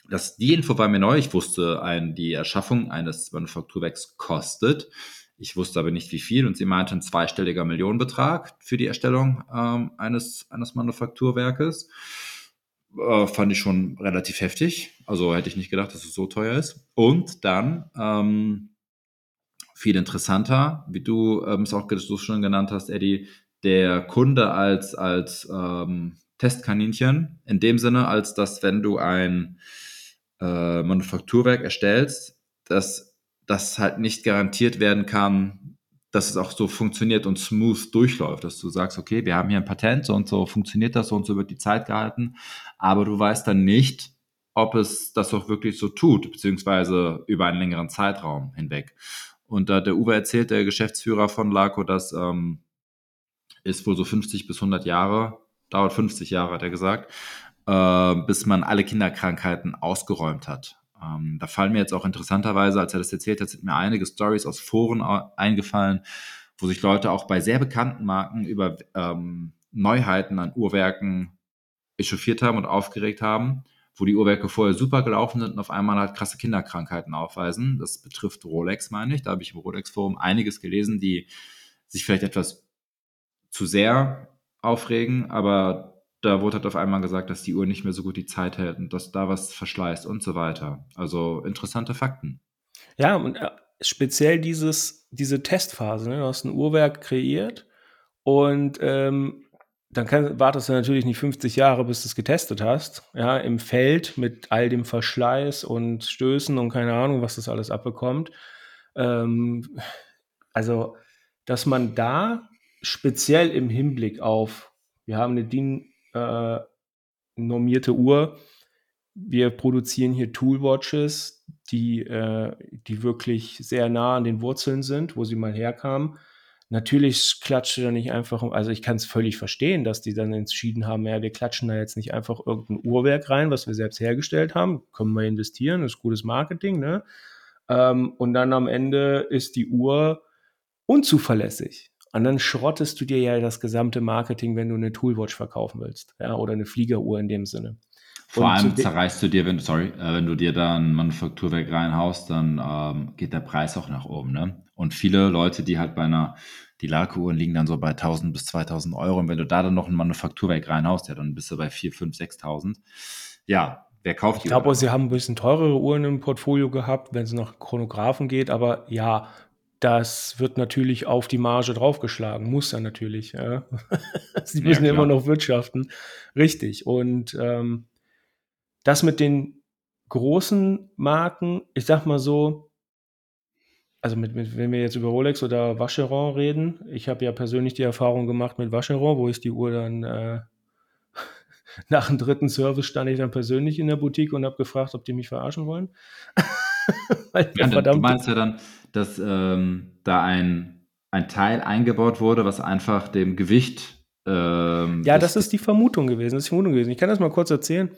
das, die Info war mir neu. Ich wusste, ein, die Erschaffung eines Manufakturwerks kostet. Ich wusste aber nicht, wie viel. Und sie meinte ein zweistelliger Millionenbetrag für die Erstellung ähm, eines, eines Manufakturwerkes. Äh, fand ich schon relativ heftig. Also hätte ich nicht gedacht, dass es so teuer ist. Und dann ähm, viel interessanter, wie du ähm, es auch so schon genannt hast, Eddie, der Kunde als, als ähm, Testkaninchen, in dem Sinne, als dass wenn du ein äh, Manufakturwerk erstellst, dass das halt nicht garantiert werden kann, dass es auch so funktioniert und smooth durchläuft, dass du sagst, okay, wir haben hier ein Patent, so und so funktioniert das, so und so wird die Zeit gehalten, aber du weißt dann nicht, ob es das auch wirklich so tut, beziehungsweise über einen längeren Zeitraum hinweg. Und da hat der Uwe erzählt, der Geschäftsführer von Laco, dass ähm, ist wohl so 50 bis 100 Jahre, dauert 50 Jahre, hat er gesagt, äh, bis man alle Kinderkrankheiten ausgeräumt hat. Ähm, da fallen mir jetzt auch interessanterweise, als er das erzählt hat, sind mir einige Stories aus Foren eingefallen, wo sich Leute auch bei sehr bekannten Marken über ähm, Neuheiten an Uhrwerken echauffiert haben und aufgeregt haben wo die Uhrwerke vorher super gelaufen sind und auf einmal halt krasse Kinderkrankheiten aufweisen. Das betrifft Rolex, meine ich. Da habe ich im Rolex-Forum einiges gelesen, die sich vielleicht etwas zu sehr aufregen, aber da wurde halt auf einmal gesagt, dass die Uhr nicht mehr so gut die Zeit hält und dass da was verschleißt und so weiter. Also interessante Fakten. Ja, und äh, speziell dieses, diese Testphase. Ne? Du hast ein Uhrwerk kreiert und ähm, dann kann, wartest du natürlich nicht 50 Jahre, bis du es getestet hast, ja, im Feld mit all dem Verschleiß und Stößen und keine Ahnung, was das alles abbekommt. Ähm, also, dass man da speziell im Hinblick auf, wir haben eine DIN äh, normierte Uhr, wir produzieren hier Toolwatches, die, äh, die wirklich sehr nah an den Wurzeln sind, wo sie mal herkamen, Natürlich klatscht du da nicht einfach, also ich kann es völlig verstehen, dass die dann entschieden haben, ja, wir klatschen da jetzt nicht einfach irgendein Uhrwerk rein, was wir selbst hergestellt haben, können wir investieren, das ist gutes Marketing, ne? Ähm, und dann am Ende ist die Uhr unzuverlässig. Und dann schrottest du dir ja das gesamte Marketing, wenn du eine Toolwatch verkaufen willst, ja, oder eine Fliegeruhr in dem Sinne. Vor und allem zerreißt du dir, wenn, sorry, äh, wenn du dir da ein Manufakturwerk reinhaust, dann ähm, geht der Preis auch nach oben. Ne? Und viele Leute, die halt bei einer, die Lakeruhren liegen dann so bei 1000 bis 2000 Euro. Und wenn du da dann noch ein Manufakturwerk reinhaust, ja, dann bist du bei 4, 5, 6000. Ja, wer kauft die? Ich glaube, sie haben ein bisschen teurere Uhren im Portfolio gehabt, wenn es nach Chronographen geht. Aber ja, das wird natürlich auf die Marge draufgeschlagen. Muss ja natürlich. Ja. sie müssen ja, immer noch wirtschaften. Richtig. Und ähm, das mit den großen Marken, ich sag mal so, also mit, mit, wenn wir jetzt über Rolex oder Vacheron reden, ich habe ja persönlich die Erfahrung gemacht mit Vacheron, wo ich die Uhr dann äh, nach dem dritten Service stand ich dann persönlich in der Boutique und habe gefragt, ob die mich verarschen wollen. ja, du meinst ja dann, dass ähm, da ein, ein Teil eingebaut wurde, was einfach dem Gewicht. Ähm, ja, das ist die Vermutung gewesen. Das ist die Vermutung gewesen. Ich kann das mal kurz erzählen.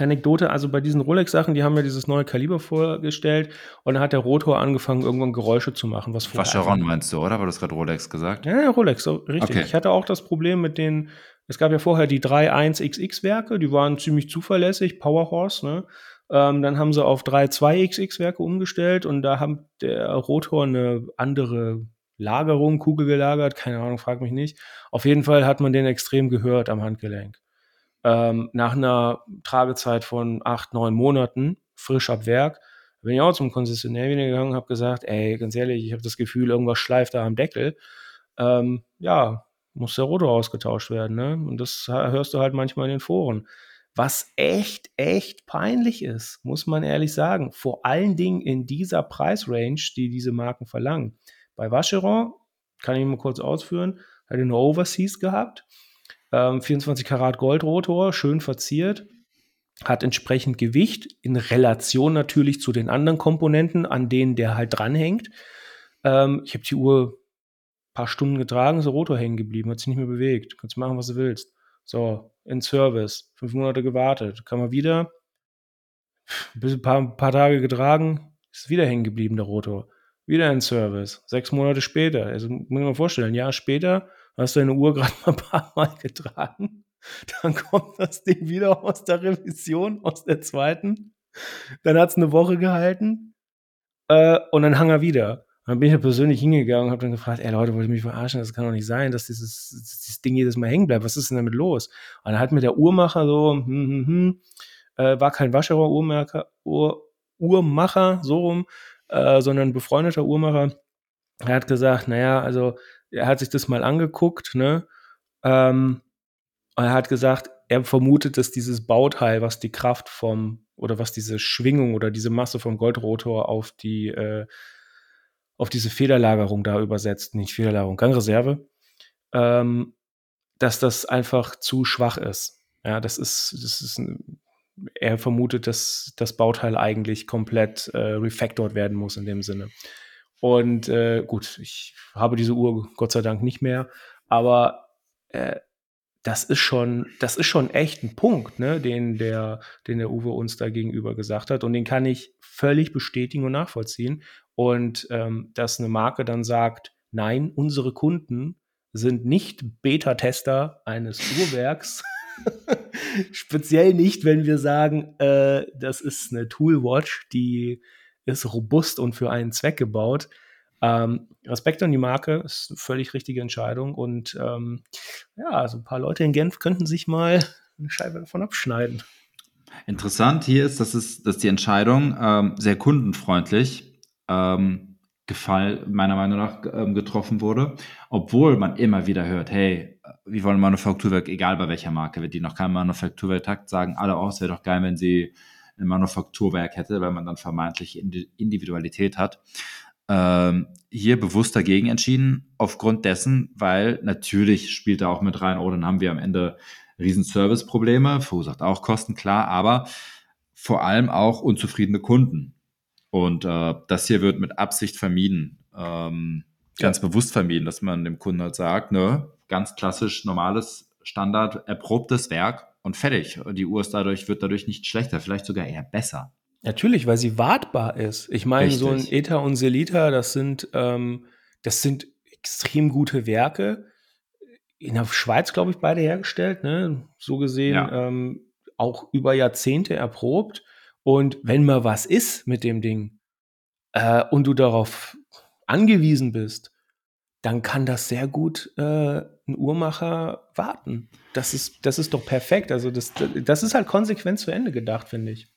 Anekdote, also bei diesen Rolex-Sachen, die haben ja dieses neue Kaliber vorgestellt und dann hat der Rotor angefangen, irgendwann Geräusche zu machen. Was Vacheron meinst du, oder? Aber du hast gerade Rolex gesagt? Ja, ja Rolex, so, richtig. Okay. Ich hatte auch das Problem mit den, es gab ja vorher die 3.1XX-Werke, die waren ziemlich zuverlässig, Powerhorse, ne? Ähm, dann haben sie auf 3.2XX-Werke umgestellt und da haben der Rotor eine andere Lagerung, Kugel gelagert, keine Ahnung, frag mich nicht. Auf jeden Fall hat man den extrem gehört am Handgelenk ähm, nach einer Tragezeit von acht, neun Monaten, frisch ab Werk, bin ich auch zum Konzessionär wieder gegangen und habe gesagt, ey, ganz ehrlich, ich habe das Gefühl, irgendwas schleift da am Deckel. Ähm, ja, muss der Rotor ausgetauscht werden. Ne? Und das hörst du halt manchmal in den Foren. Was echt, echt peinlich ist, muss man ehrlich sagen. Vor allen Dingen in dieser Preisrange, die diese Marken verlangen. Bei Vacheron, kann ich mal kurz ausführen, hat eine Overseas gehabt. Ähm, 24 Karat Goldrotor, schön verziert. Hat entsprechend Gewicht in Relation natürlich zu den anderen Komponenten, an denen der halt dranhängt. Ähm, ich habe die Uhr ein paar Stunden getragen, ist der Rotor hängen geblieben, hat sich nicht mehr bewegt. Kannst machen, was du willst. So, in Service, fünf Monate gewartet, kann man wieder, ein paar, paar Tage getragen, ist wieder hängen geblieben, der Rotor. Wieder in Service, sechs Monate später. Also muss man vorstellen, ein Jahr später hast deine Uhr gerade mal ein paar Mal getragen. Dann kommt das Ding wieder aus der Revision, aus der zweiten. Dann hat es eine Woche gehalten äh, und dann hang er wieder. dann bin ich ja persönlich hingegangen und habe dann gefragt, ey Leute, wollt ihr mich verarschen? Das kann doch nicht sein, dass dieses, dieses Ding jedes Mal hängen bleibt. Was ist denn damit los? Und dann hat mir der Uhrmacher so, hm, hm, hm, äh, war kein Wascherer Uhrmacher, Uhr, Uhrmacher, so rum, äh, sondern ein befreundeter Uhrmacher. Er hat gesagt, naja, also er hat sich das mal angeguckt, ne? Ähm, er hat gesagt, er vermutet, dass dieses Bauteil, was die Kraft vom oder was diese Schwingung oder diese Masse vom Goldrotor auf die äh, auf diese Federlagerung da übersetzt, nicht Federlagerung, Gangreserve, ähm, dass das einfach zu schwach ist. Ja, das ist, das ist ein, er vermutet, dass das Bauteil eigentlich komplett äh, refactored werden muss in dem Sinne. Und äh, gut, ich habe diese Uhr Gott sei Dank nicht mehr, aber äh, das ist schon, das ist schon echt ein Punkt, ne, den der, den der Uwe uns da gegenüber gesagt hat. Und den kann ich völlig bestätigen und nachvollziehen. Und ähm, dass eine Marke dann sagt, nein, unsere Kunden sind nicht Beta-Tester eines Uhrwerks. Speziell nicht, wenn wir sagen, äh, das ist eine Toolwatch, die ist robust und für einen Zweck gebaut. Ähm, Respekt an die Marke, ist eine völlig richtige Entscheidung. Und ähm, ja, so ein paar Leute in Genf könnten sich mal eine Scheibe davon abschneiden. Interessant hier ist, dass, es, dass die Entscheidung ähm, sehr kundenfreundlich ähm, Gefall meiner Meinung nach ähm, getroffen wurde, obwohl man immer wieder hört, hey, wir wollen Manufakturwerk, egal bei welcher Marke, wenn die noch kein Manufakturwerk takt, sagen alle, oh, es wäre doch geil, wenn sie ein Manufakturwerk hätte, weil man dann vermeintlich Individualität hat. Ähm, hier bewusst dagegen entschieden, aufgrund dessen, weil natürlich spielt da auch mit rein, oh, dann haben wir am Ende riesen Serviceprobleme, verursacht auch Kosten, klar, aber vor allem auch unzufriedene Kunden. Und äh, das hier wird mit Absicht vermieden. Ähm, ganz ja. bewusst vermieden, dass man dem Kunden halt sagt, ne, ganz klassisch normales Standard erprobtes Werk und fertig. Die Uhr ist dadurch, wird dadurch nicht schlechter, vielleicht sogar eher besser. Natürlich, weil sie wartbar ist. Ich meine, so ein Eta und Selita, das sind, ähm, das sind extrem gute Werke. In der Schweiz, glaube ich, beide hergestellt, ne? So gesehen, ja. ähm, auch über Jahrzehnte erprobt. Und wenn mal was ist mit dem Ding äh, und du darauf angewiesen bist, dann kann das sehr gut äh, ein Uhrmacher warten. Das ist, das ist doch perfekt. Also das, das ist halt konsequent zu Ende gedacht, finde ich.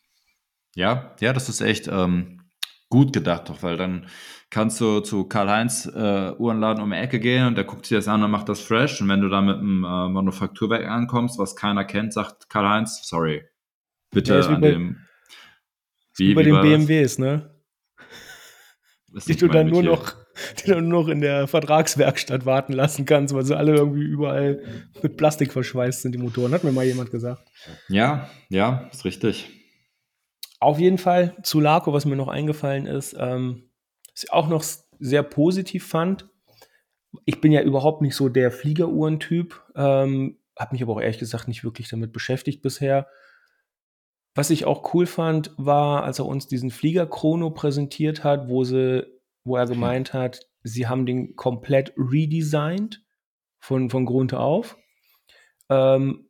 Ja, ja, das ist echt ähm, gut gedacht, doch, weil dann kannst du zu Karl-Heinz äh, Uhrenladen um die Ecke gehen und der guckt sich das an und macht das fresh. Und wenn du da mit einem äh, Manufakturwerk ankommst, was keiner kennt, sagt Karl-Heinz, sorry, bitte ja, an bei, dem. Wie, wie bei den BMWs, ne? Die du dann nur noch die du nur noch in der Vertragswerkstatt warten lassen kannst, weil sie alle irgendwie überall mit Plastik verschweißt sind, die Motoren, hat mir mal jemand gesagt. Ja, ja, ist richtig. Auf jeden Fall zu Laco, was mir noch eingefallen ist, ähm, was ich auch noch sehr positiv fand. Ich bin ja überhaupt nicht so der Fliegeruhrentyp, ähm, habe mich aber auch ehrlich gesagt nicht wirklich damit beschäftigt bisher. Was ich auch cool fand, war, als er uns diesen Flieger Chrono präsentiert hat, wo sie wo er gemeint hat, sie haben den komplett redesigned von, von Grund auf. Ähm,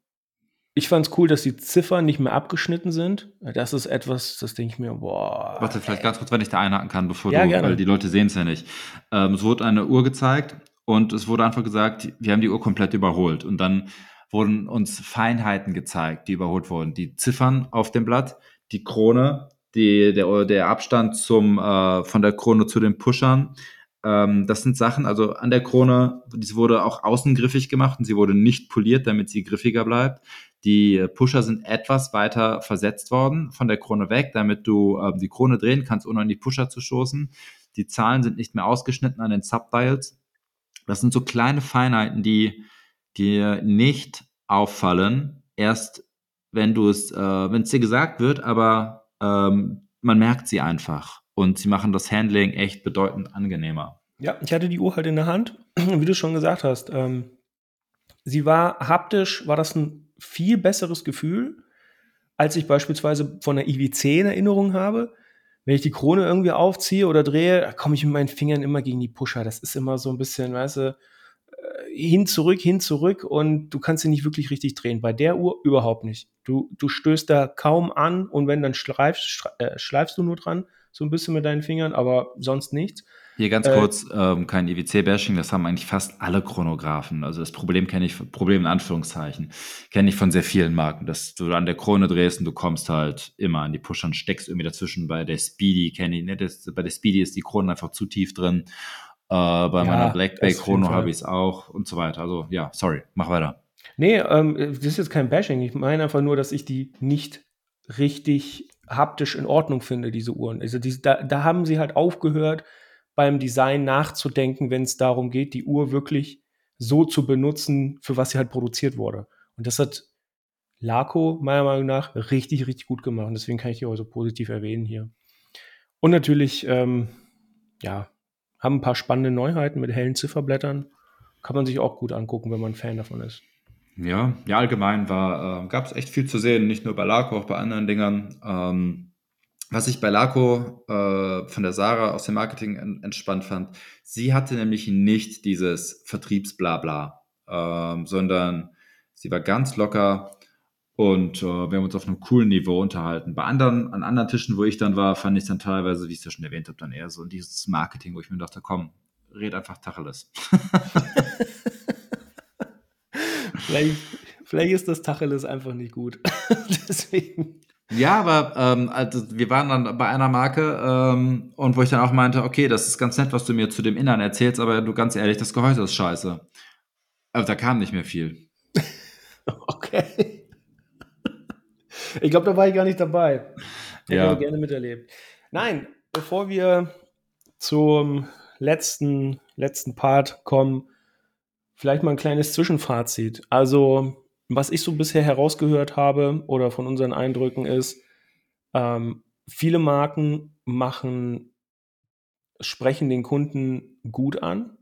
ich fand es cool, dass die Ziffern nicht mehr abgeschnitten sind. Das ist etwas, das denke ich mir, boah. Warte, vielleicht ganz kurz, wenn ich da einhaken kann, bevor ja, du, gerne. weil die Leute sehen es ja nicht. Ähm, es wurde eine Uhr gezeigt und es wurde einfach gesagt, wir haben die Uhr komplett überholt. Und dann wurden uns Feinheiten gezeigt, die überholt wurden. Die Ziffern auf dem Blatt, die Krone, die, der, der Abstand zum, äh, von der Krone zu den Pushern. Ähm, das sind Sachen, also an der Krone, die wurde auch außen griffig gemacht und sie wurde nicht poliert, damit sie griffiger bleibt. Die Pusher sind etwas weiter versetzt worden von der Krone weg, damit du äh, die Krone drehen kannst, ohne an die Pusher zu stoßen. Die Zahlen sind nicht mehr ausgeschnitten an den Subdials. Das sind so kleine Feinheiten, die dir nicht auffallen, erst wenn du es, äh, wenn es dir gesagt wird, aber ähm, man merkt sie einfach und sie machen das Handling echt bedeutend angenehmer. Ja, ich hatte die Uhr halt in der Hand, wie du schon gesagt hast. Ähm, sie war haptisch, war das ein viel besseres Gefühl, als ich beispielsweise von der IWC in Erinnerung habe. Wenn ich die Krone irgendwie aufziehe oder drehe, komme ich mit meinen Fingern immer gegen die Pusher. Das ist immer so ein bisschen, weißt du, hin, zurück, hin, zurück und du kannst sie nicht wirklich richtig drehen. Bei der Uhr überhaupt nicht. Du, du stößt da kaum an und wenn, dann schleifst, äh, schleifst du nur dran, so ein bisschen mit deinen Fingern, aber sonst nichts. Hier ganz äh, kurz, ähm, kein IWC-Bashing, das haben eigentlich fast alle Chronographen. Also das Problem kenne ich, Problem in Anführungszeichen, kenne ich von sehr vielen Marken, dass du an der Krone drehst und du kommst halt immer an die Pusher und steckst irgendwie dazwischen. Bei der Speedy kenne ich, ne, das, bei der Speedy ist die Krone einfach zu tief drin äh, bei ja, meiner Black Bay Chrono habe ich es auch und so weiter. Also ja, sorry, mach weiter. Nee, ähm, das ist jetzt kein Bashing. Ich meine einfach nur, dass ich die nicht richtig haptisch in Ordnung finde, diese Uhren. Also die, da, da haben sie halt aufgehört, beim Design nachzudenken, wenn es darum geht, die Uhr wirklich so zu benutzen, für was sie halt produziert wurde. Und das hat Laco meiner Meinung nach richtig, richtig gut gemacht. Und deswegen kann ich die auch so positiv erwähnen hier. Und natürlich, ähm, ja, haben ein paar spannende Neuheiten mit hellen Zifferblättern. Kann man sich auch gut angucken, wenn man Fan davon ist. Ja, ja, allgemein äh, gab es echt viel zu sehen, nicht nur bei Laco, auch bei anderen Dingern. Ähm, was ich bei Laco äh, von der Sarah aus dem Marketing en entspannt fand, sie hatte nämlich nicht dieses Vertriebsblabla, ähm, sondern sie war ganz locker, und äh, wir haben uns auf einem coolen Niveau unterhalten. Bei anderen, an anderen Tischen, wo ich dann war, fand ich dann teilweise, wie ich es ja schon erwähnt habe, dann eher so dieses Marketing, wo ich mir dachte, komm, red einfach Tacheles. vielleicht, vielleicht ist das Tacheles einfach nicht gut. Deswegen. Ja, aber ähm, also wir waren dann bei einer Marke ähm, und wo ich dann auch meinte, okay, das ist ganz nett, was du mir zu dem Innern erzählst, aber du ganz ehrlich, das Gehäuse ist scheiße. Aber da kam nicht mehr viel. okay. Ich glaube, da war ich gar nicht dabei. Ich ja. gerne miterlebt. Nein, bevor wir zum letzten, letzten Part kommen, vielleicht mal ein kleines Zwischenfazit. Also, was ich so bisher herausgehört habe oder von unseren Eindrücken ist, ähm, viele Marken machen, sprechen den Kunden gut an,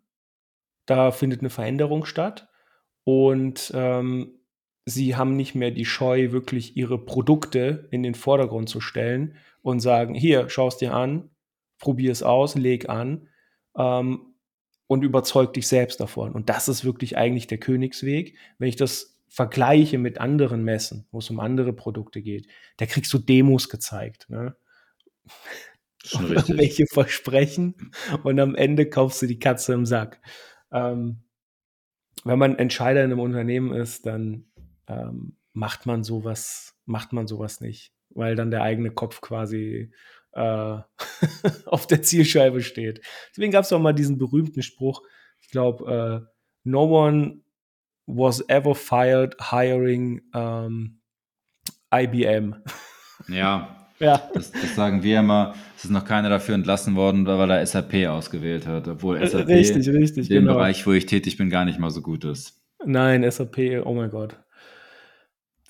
Da findet eine Veränderung statt und ähm, sie haben nicht mehr die Scheu, wirklich ihre Produkte in den Vordergrund zu stellen und sagen, hier, schau es dir an, probier es aus, leg an ähm, und überzeug dich selbst davon. Und das ist wirklich eigentlich der Königsweg. Wenn ich das vergleiche mit anderen Messen, wo es um andere Produkte geht, da kriegst du Demos gezeigt. Ne? Welche Versprechen und am Ende kaufst du die Katze im Sack. Ähm, wenn man Entscheider in einem Unternehmen ist, dann ähm, macht man sowas, macht man sowas nicht, weil dann der eigene Kopf quasi äh, auf der Zielscheibe steht. Deswegen gab es auch mal diesen berühmten Spruch, ich glaube, äh, no one was ever fired hiring ähm, IBM. Ja, ja. Das, das, sagen wir immer. Es ist noch keiner dafür entlassen worden, weil er SAP ausgewählt hat, obwohl SAP richtig, richtig, in dem genau. Bereich, wo ich tätig bin, gar nicht mal so gut ist. Nein, SAP, oh mein Gott.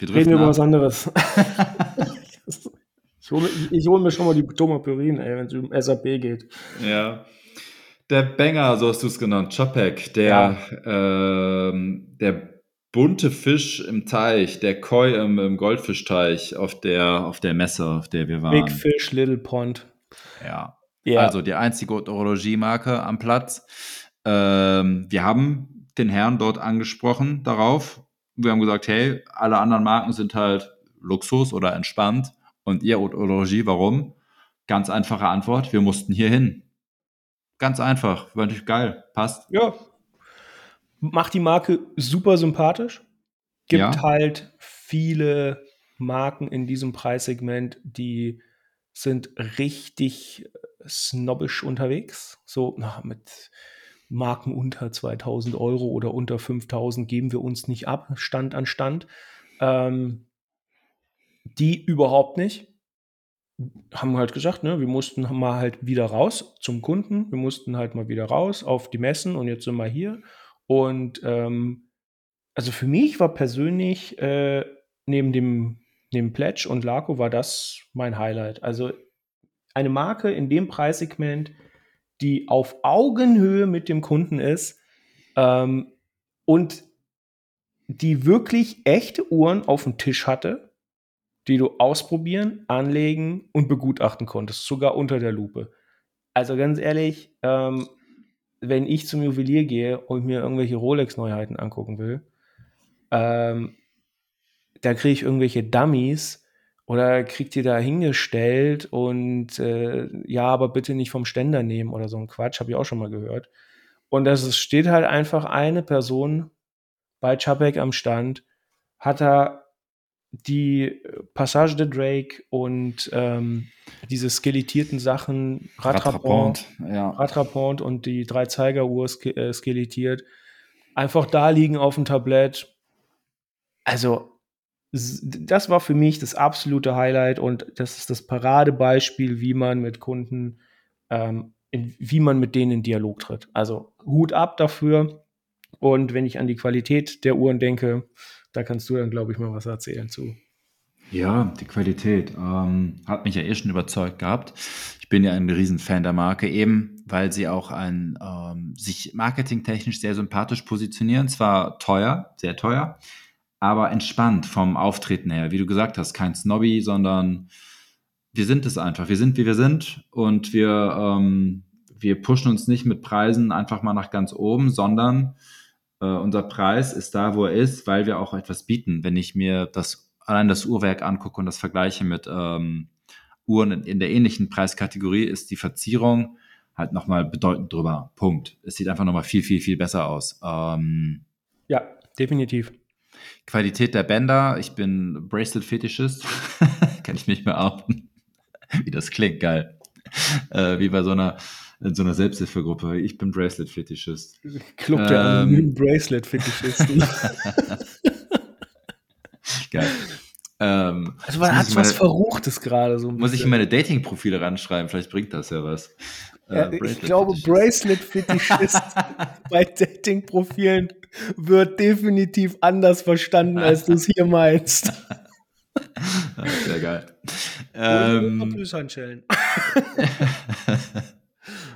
Wir Reden wir über was anderes. ich hole hol mir schon mal die Tomapyrin, wenn es um SAP geht. Ja. Der Banger, so hast du es genannt, Chopek, der, ja. ähm, der bunte Fisch im Teich, der Koi im, im, Goldfischteich auf der, auf der Messe, auf der wir waren. Big Fish, Little Pond. Ja. Yeah. Also die einzige Orologie-Marke am Platz. Ähm, wir haben den Herrn dort angesprochen darauf. Wir haben gesagt, hey, alle anderen Marken sind halt Luxus oder entspannt. Und ihr Orologie, warum? Ganz einfache Antwort, wir mussten hier hin. Ganz einfach, war natürlich geil, passt. Ja, macht die Marke super sympathisch. Gibt ja. halt viele Marken in diesem Preissegment, die sind richtig snobbisch unterwegs. So na, mit Marken unter 2000 Euro oder unter 5000 geben wir uns nicht ab, Stand an Stand. Ähm, die überhaupt nicht. Haben halt gesagt, ne, wir mussten mal halt wieder raus zum Kunden. Wir mussten halt mal wieder raus auf die Messen und jetzt sind wir hier. Und ähm, also für mich war persönlich äh, neben dem neben Pledge und Laco war das mein Highlight. Also eine Marke in dem Preissegment, die auf Augenhöhe mit dem Kunden ist ähm, und die wirklich echte Uhren auf dem Tisch hatte, die du ausprobieren, anlegen und begutachten konntest, sogar unter der Lupe. Also ganz ehrlich, ähm, wenn ich zum Juwelier gehe und mir irgendwelche Rolex-Neuheiten angucken will, ähm, da kriege ich irgendwelche Dummies oder kriegt ihr da hingestellt und äh, ja, aber bitte nicht vom Ständer nehmen oder so ein Quatsch, habe ich auch schon mal gehört. Und es steht halt einfach eine Person bei Chapek am Stand, hat da die Passage de Drake und ähm, diese skelettierten Sachen, Radrapont, ja. Radrapont und die drei Zeigeruhr ske äh, skelettiert, einfach da liegen auf dem Tablett. Also, das war für mich das absolute Highlight und das ist das Paradebeispiel, wie man mit Kunden, ähm, in, wie man mit denen in Dialog tritt. Also Hut ab dafür. Und wenn ich an die Qualität der Uhren denke, da kannst du dann, glaube ich, mal was erzählen zu. Ja, die Qualität ähm, hat mich ja eh schon überzeugt gehabt. Ich bin ja ein Riesenfan der Marke, eben weil sie auch ein, ähm, sich marketingtechnisch sehr sympathisch positionieren. Zwar teuer, sehr teuer, aber entspannt vom Auftreten her. Wie du gesagt hast, kein Snobby, sondern wir sind es einfach. Wir sind, wie wir sind und wir, ähm, wir pushen uns nicht mit Preisen einfach mal nach ganz oben, sondern äh, unser Preis ist da, wo er ist, weil wir auch etwas bieten. Wenn ich mir das allein das Uhrwerk angucke und das vergleiche mit ähm, Uhren in, in, der ähnlichen Preiskategorie, ist die Verzierung halt nochmal bedeutend drüber. Punkt. Es sieht einfach nochmal viel, viel, viel besser aus. Ähm, ja, definitiv. Qualität der Bänder. Ich bin Bracelet-Fetischist. Kann ich nicht mehr outen. Wie das klingt, geil. Äh, wie bei so einer in so einer Selbsthilfegruppe. Ich bin Bracelet-Fetischist. Club der ähm, anonymen Bracelet-Fetischisten. Geil. Ähm, also man hat was Verruchtes gerade. So muss ich in meine Dating-Profile ranschreiben, vielleicht bringt das ja was. Äh, ich glaube, Bracelet-Fetischist bei Dating-Profilen wird definitiv anders verstanden, als du es hier meinst. Sehr geil. Ähm,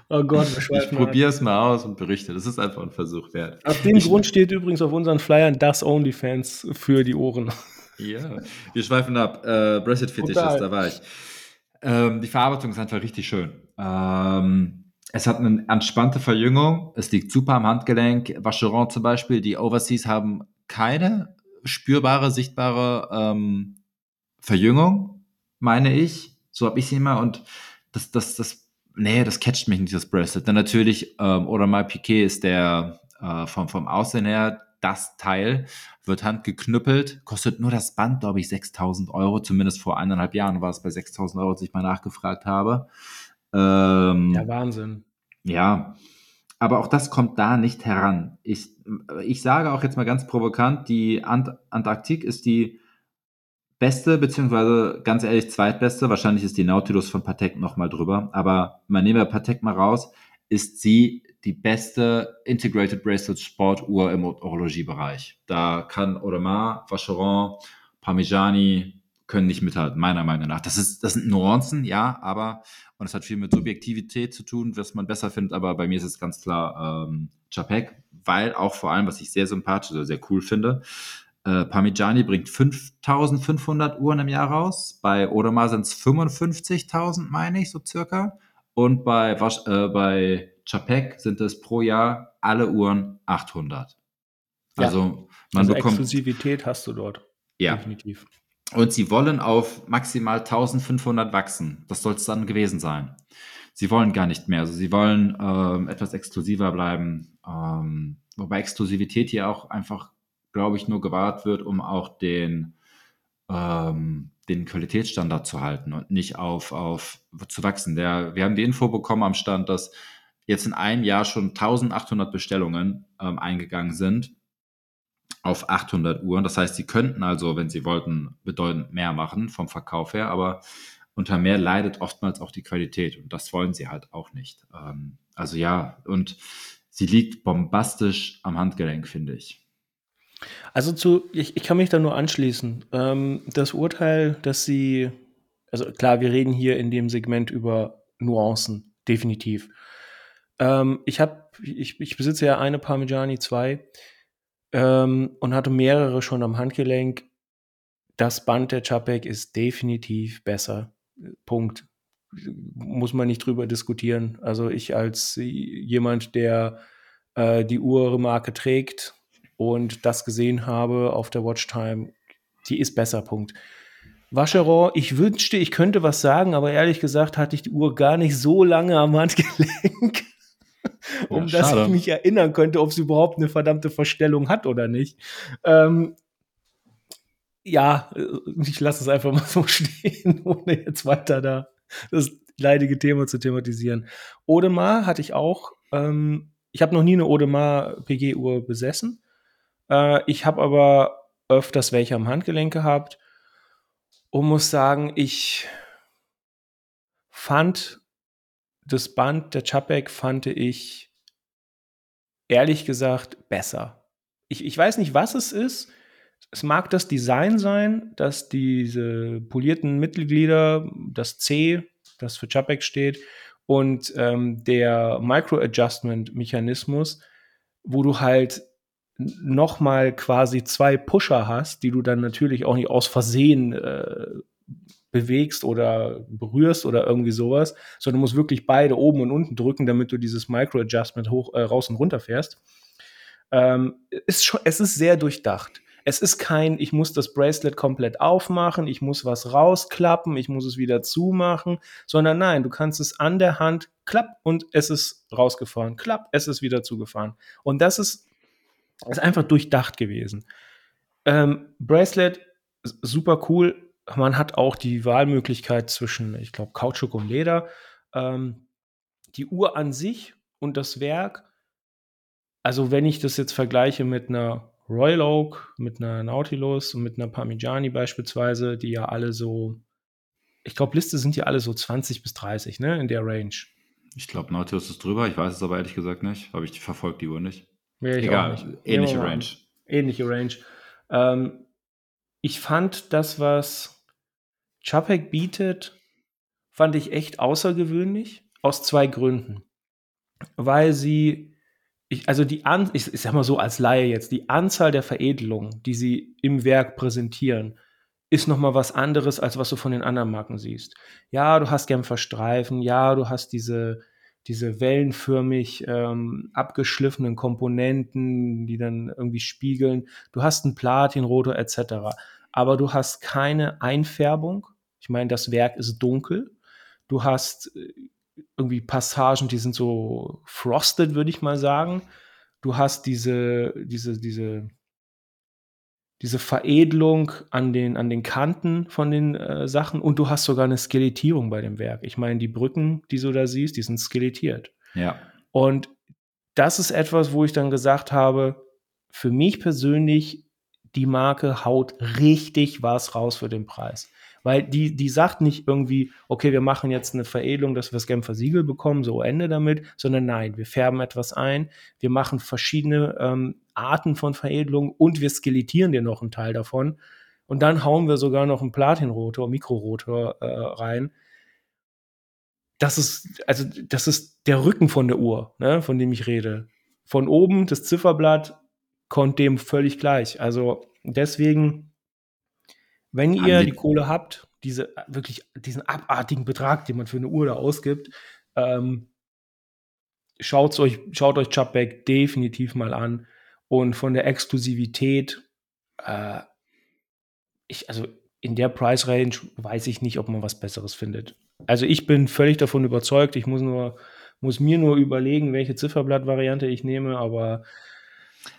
Oh Gott, wir Ich schweifen ab. probiere es mal aus und berichte. Das ist einfach ein Versuch wert. Aus dem Ich- Grund steht übrigens auf unseren Flyern das OnlyFans für die Ohren. Ja, wir schweifen ab. Äh, Bracelet Total. da war ich. Ähm, die Verarbeitung ist einfach richtig schön. Ähm, es hat eine entspannte Verjüngung. Es liegt super am Handgelenk. Vacheron zum Beispiel, die Overseas haben keine spürbare, sichtbare ähm, Verjüngung, meine ich. So habe ich sie immer. Und das, das, das, nee, das catcht mich nicht, das Bracelet. Dann natürlich, ähm, Audemars Piquet ist der äh, vom, vom Aussehen her das Teil, wird handgeknüppelt, kostet nur das Band, glaube ich, 6000 Euro. Zumindest vor eineinhalb Jahren war es bei 6000 Euro, als ich mal nachgefragt habe. Ähm, Ja, Wahnsinn. ja, aber auch das kommt da nicht heran. Ich, ich sage auch jetzt mal ganz provokant, die Ant Antarktik ist die beste, beziehungsweise ganz ehrlich zweitbeste. Wahrscheinlich ist die Nautilus von Patek noch mal drüber. Aber man nehmen wir Patek mal raus, ist sie die beste Integrated Bracelet Sportuhr im Horologiebereich. Da kann Audemars, Vacheron, Parmigiani können nicht mithalten, meiner Meinung nach. Das, ist, das sind Nuancen, ja, aber, und es hat viel mit Subjektivität zu tun, was man besser findet, aber bei mir ist es ganz klar ähm, Chapek, weil auch vor allem, was ich sehr sympathisch oder sehr cool finde, äh, Parmigiani bringt 5500 Uhren im Jahr raus, bei Audemars sind es 55.000, meine ich, so circa, und bei, Wasch, äh, bei Chapek sind es pro Jahr alle Uhren 800. Ja. Also man also bekommt Exklusivität hast du dort. ja Definitiv. Und sie wollen auf maximal 1500 wachsen. Das soll es dann gewesen sein. Sie wollen gar nicht mehr. Also sie wollen ähm, etwas exklusiver bleiben. Ähm, wobei Exklusivität hier auch einfach, glaube ich, nur gewahrt wird, um auch den, ähm, den Qualitätsstandard zu halten und nicht auf, auf zu wachsen. Der, wir haben die Info bekommen am Stand, dass jetzt in einem Jahr schon 1800 Bestellungen ähm, eingegangen sind auf 800 Uhren. Das heißt, sie könnten also, wenn sie wollten, bedeutend mehr machen vom Verkauf her, aber unter mehr leidet oftmals auch die Qualität und das wollen sie halt auch nicht. Ähm, also ja, und sie liegt bombastisch am Handgelenk, finde ich. Also zu, ich, ich kann mich da nur anschließen. Ähm, das Urteil, dass sie, also klar, wir reden hier in dem Segment über Nuancen, definitiv. Ähm, ich habe, ich, ich besitze ja eine Parmigiani 2 ähm, und hatte mehrere schon am Handgelenk. Das Band der Chapek ist definitiv besser. Punkt. Muss man nicht drüber diskutieren. Also ich als jemand, der äh, die Uhrmarke trägt und das gesehen habe auf der Watchtime, die ist besser. Punkt. Vacheron, ich wünschte, ich könnte was sagen, aber ehrlich gesagt hatte ich die Uhr gar nicht so lange am Handgelenk, um Ja, dass ich mich erinnern könnte, ob sie überhaupt eine verdammte Verstellung hat oder nicht. Ähm, ja, äh, ich lasse es einfach mal so stehen, ohne jetzt weiter da das leidige Thema zu thematisieren. Audemars hatte ich auch. Ähm, ich habe noch nie eine Audemars PG-Uhr besessen. Äh, ich habe aber öfters welche am Handgelenk gehabt und muss sagen, ich fand das Band der Chapek fand ich ehrlich gesagt besser. Ich, ich weiß nicht, was es ist. Es mag das Design sein, dass diese polierten Mittelglieder, das C, das für Chapek steht, und ähm, der Micro-Adjustment-Mechanismus, wo du halt nochmal quasi zwei Pusher hast, die du dann natürlich auch nicht aus Versehen äh, bewegst oder berührst oder irgendwie sowas, sondern du musst wirklich beide oben und unten drücken, damit du dieses Micro-Adjustment hoch, äh, raus und runter fährst. Ähm, ist schon, es ist sehr durchdacht. Es ist kein, ich muss das Bracelet komplett aufmachen, ich muss was rausklappen, ich muss es wieder zumachen, sondern nein, du kannst es an der Hand klapp und es ist rausgefahren, klapp, es ist wieder zugefahren. Und das ist, ist einfach durchdacht gewesen. Ähm, Bracelet, super cool. Man hat auch die Wahlmöglichkeit zwischen, ich glaube, Kautschuk und Leder. Ähm, die Uhr an sich und das Werk, also wenn ich das jetzt vergleiche mit einer Royal Oak, mit einer Nautilus und mit einer Parmigiani beispielsweise, die ja alle so, ich glaube, Liste sind ja alle so 20 bis 30, ne, in der Range. Ich glaube, Nautilus ist drüber. Ich weiß es aber ehrlich gesagt nicht. Habe ich verfolgt die Uhr nicht. Ja, Egal, nicht. Ähnliche. Range. ähnliche Range. Ähm, ich fand das, was Chapek bietet, fand ich echt außergewöhnlich. Aus zwei Gründen. weil sie, ich, also die An, ich, ich sag mal so als Laie jetzt, die Anzahl der Veredelungen, die sie im Werk präsentieren, ist noch mal was anderes, als was du von den anderen Marken siehst. Ja, du hast Genfer Streifen, ja, du hast diese, diese wellenförmig ähm, abgeschliffenen Komponenten, die dann irgendwie spiegeln. Du hast einen Platinrotor etc. Aber du hast keine Einfärbung. Ich meine, das Werk ist dunkel. Du hast äh, irgendwie Passagen, die sind so frosted, würde ich mal sagen. Du hast diese, diese, diese diese Veredelung an den, an den Kanten von den äh, Sachen und du hast sogar eine Skelettierung bei dem Werk. Ich meine, die Brücken, die du da siehst, die sind skelettiert. Ja. Und das ist etwas, wo ich dann gesagt habe, für mich persönlich, die Marke haut richtig was raus für den Preis. Weil die, die sagt nicht irgendwie, okay, wir machen jetzt eine Veredelung, dass wir das Genfer Siegel bekommen, so Ende damit, sondern nein, wir färben etwas ein, wir machen verschiedene ähm, Arten von Veredelung und wir skelettieren dir noch einen Teil davon. Und dann hauen wir sogar noch einen Platinrotor, Mikrorotor äh, rein. Das ist, also, das ist der Rücken von der Uhr, ne, von dem ich rede. Von oben, das Zifferblatt kommt dem völlig gleich. Also deswegen wenn ihr die Kohle habt, diese wirklich diesen abartigen Betrag, den man für eine Uhr da ausgibt, ähm, schaut euch, schaut euch Chubback definitiv mal an. Und von der Exklusivität, äh, ich, also in der Price Range weiß ich nicht, ob man was Besseres findet. Also ich bin völlig davon überzeugt. Ich muss nur, muss mir nur überlegen, welche Zifferblatt-Variante ich nehme, aber.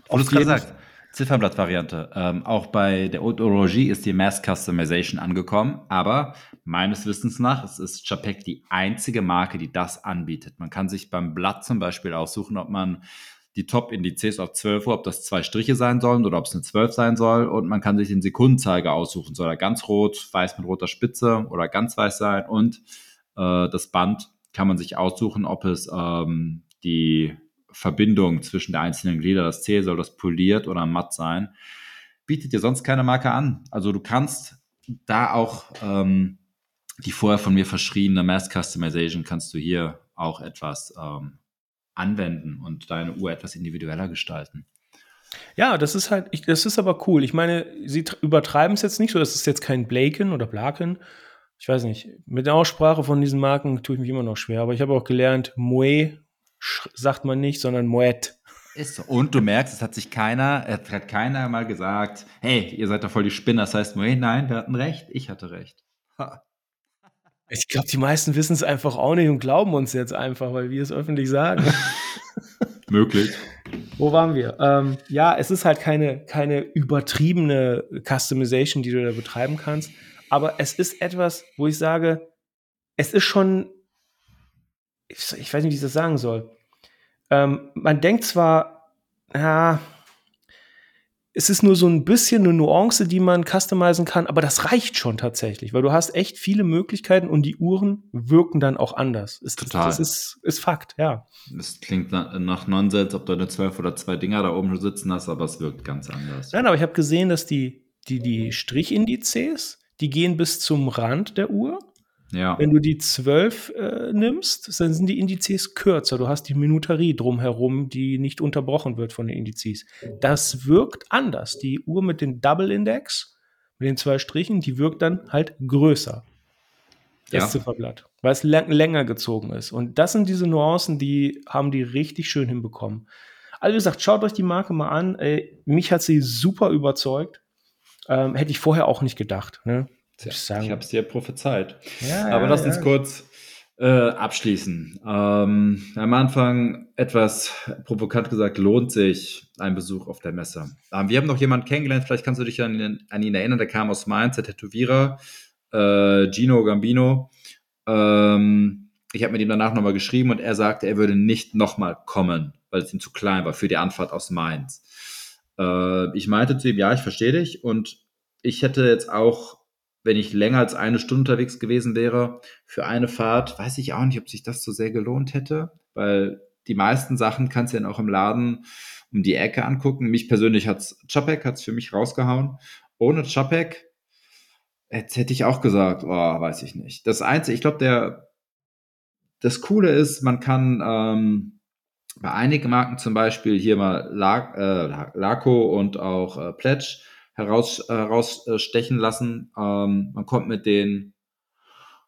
Du hast gerade gesagt, Zifferblatt-Variante. Ähm, auch bei der Haute Horlogie ist die Mass Customization angekommen, aber meines Wissens nach ist, ist Chapek die einzige Marke, die das anbietet. Man kann sich beim Blatt zum Beispiel aussuchen, ob man die Top-Indizes auf 12 Uhr, ob das zwei Striche sein sollen oder ob es eine 12 sein soll. Und man kann sich den Sekundenzeiger aussuchen. Soll er ganz rot, weiß mit roter Spitze oder ganz weiß sein? Und äh, das Band kann man sich aussuchen, ob es ähm, die Verbindung zwischen der einzelnen Glieder, das C, soll das poliert oder matt sein, bietet dir sonst keine Marke an. Also du kannst da auch ähm, die vorher von mir verschriebene Mass Customization kannst du hier auch etwas ähm, anwenden und deine Uhr etwas individueller gestalten. Ja, das ist halt, ich, das ist aber cool. Ich meine, sie übertreiben es jetzt nicht so, das ist jetzt kein Blaken oder Blaken. Ich weiß nicht, mit der Aussprache von diesen Marken tue ich mich immer noch schwer, aber ich habe auch gelernt, Moe sagt man nicht, sondern Moet. Ist so. Und du merkst, es hat sich keiner, es hat keiner mal gesagt, hey, ihr seid doch voll die Spinner. Das heißt, Moet, nein, wir hatten recht, ich hatte recht. Ha. Ich glaube, die meisten wissen es einfach auch nicht und glauben uns jetzt einfach, weil wir es öffentlich sagen. Möglich. Wo waren wir? Ähm, ja, es ist halt keine, keine übertriebene Customization, die du da betreiben kannst. Aber es ist etwas, wo ich sage, es ist schon ich, ich weiß nicht, wie ich das sagen soll. Ähm, man denkt zwar, ja, es ist nur so ein bisschen eine Nuance, die man customizen kann, aber das reicht schon tatsächlich, weil du hast echt viele Möglichkeiten und die Uhren wirken dann auch anders. Ist, Total. Das ist, ist Fakt, ja. Es klingt nach Nonsens, ob du eine 12 oder zwei Dinger da oben sitzen hast, aber es wirkt ganz anders. Nein, aber ich habe gesehen, dass die, die, die Strichindizes, die gehen bis zum Rand der Uhr ja. Wenn du die 12 äh, nimmst, dann sind die Indizes kürzer. Du hast die Minuterie drumherum, die nicht unterbrochen wird von den Indizes. Das wirkt anders. Die Uhr mit dem Double Index, mit den zwei Strichen, die wirkt dann halt größer. Das ja. Zifferblatt, weil es länger gezogen ist. Und das sind diese Nuancen, die haben die richtig schön hinbekommen. Also wie gesagt, schaut euch die Marke mal an. Ey, mich hat sie super überzeugt. Ähm, hätte ich vorher auch nicht gedacht. Ne? Tja, ich habe es dir prophezeit. Ja, Aber ja, lass uns kurz äh, abschließen. Ähm, am Anfang etwas provokant gesagt, lohnt sich ein Besuch auf der Messe. Ähm, wir haben noch jemanden kennengelernt, vielleicht kannst du dich an, an ihn erinnern, der kam aus Mainz, der Tätowierer, äh, Gino Gambino. Ähm, ich habe mit ihm danach nochmal geschrieben und er sagte, er würde nicht nochmal kommen, weil es ihm zu klein war für die Anfahrt aus Mainz. Äh, ich meinte zu ihm, ja, ich verstehe dich und ich hätte jetzt auch wenn ich länger als eine Stunde unterwegs gewesen wäre, für eine Fahrt, weiß ich auch nicht, ob sich das so sehr gelohnt hätte, weil die meisten Sachen kannst du ja auch im Laden um die Ecke angucken. Mich persönlich hat's Chapek hat's für mich rausgehauen. Ohne Chapek jetzt hätte ich auch gesagt, oh, weiß ich nicht. Das Einzige, ich glaube, der das Coole ist, man kann ähm, bei einigen Marken zum Beispiel hier mal äh, Laco und auch äh, Pledge heraus, herausstechen lassen. Ähm, man kommt mit den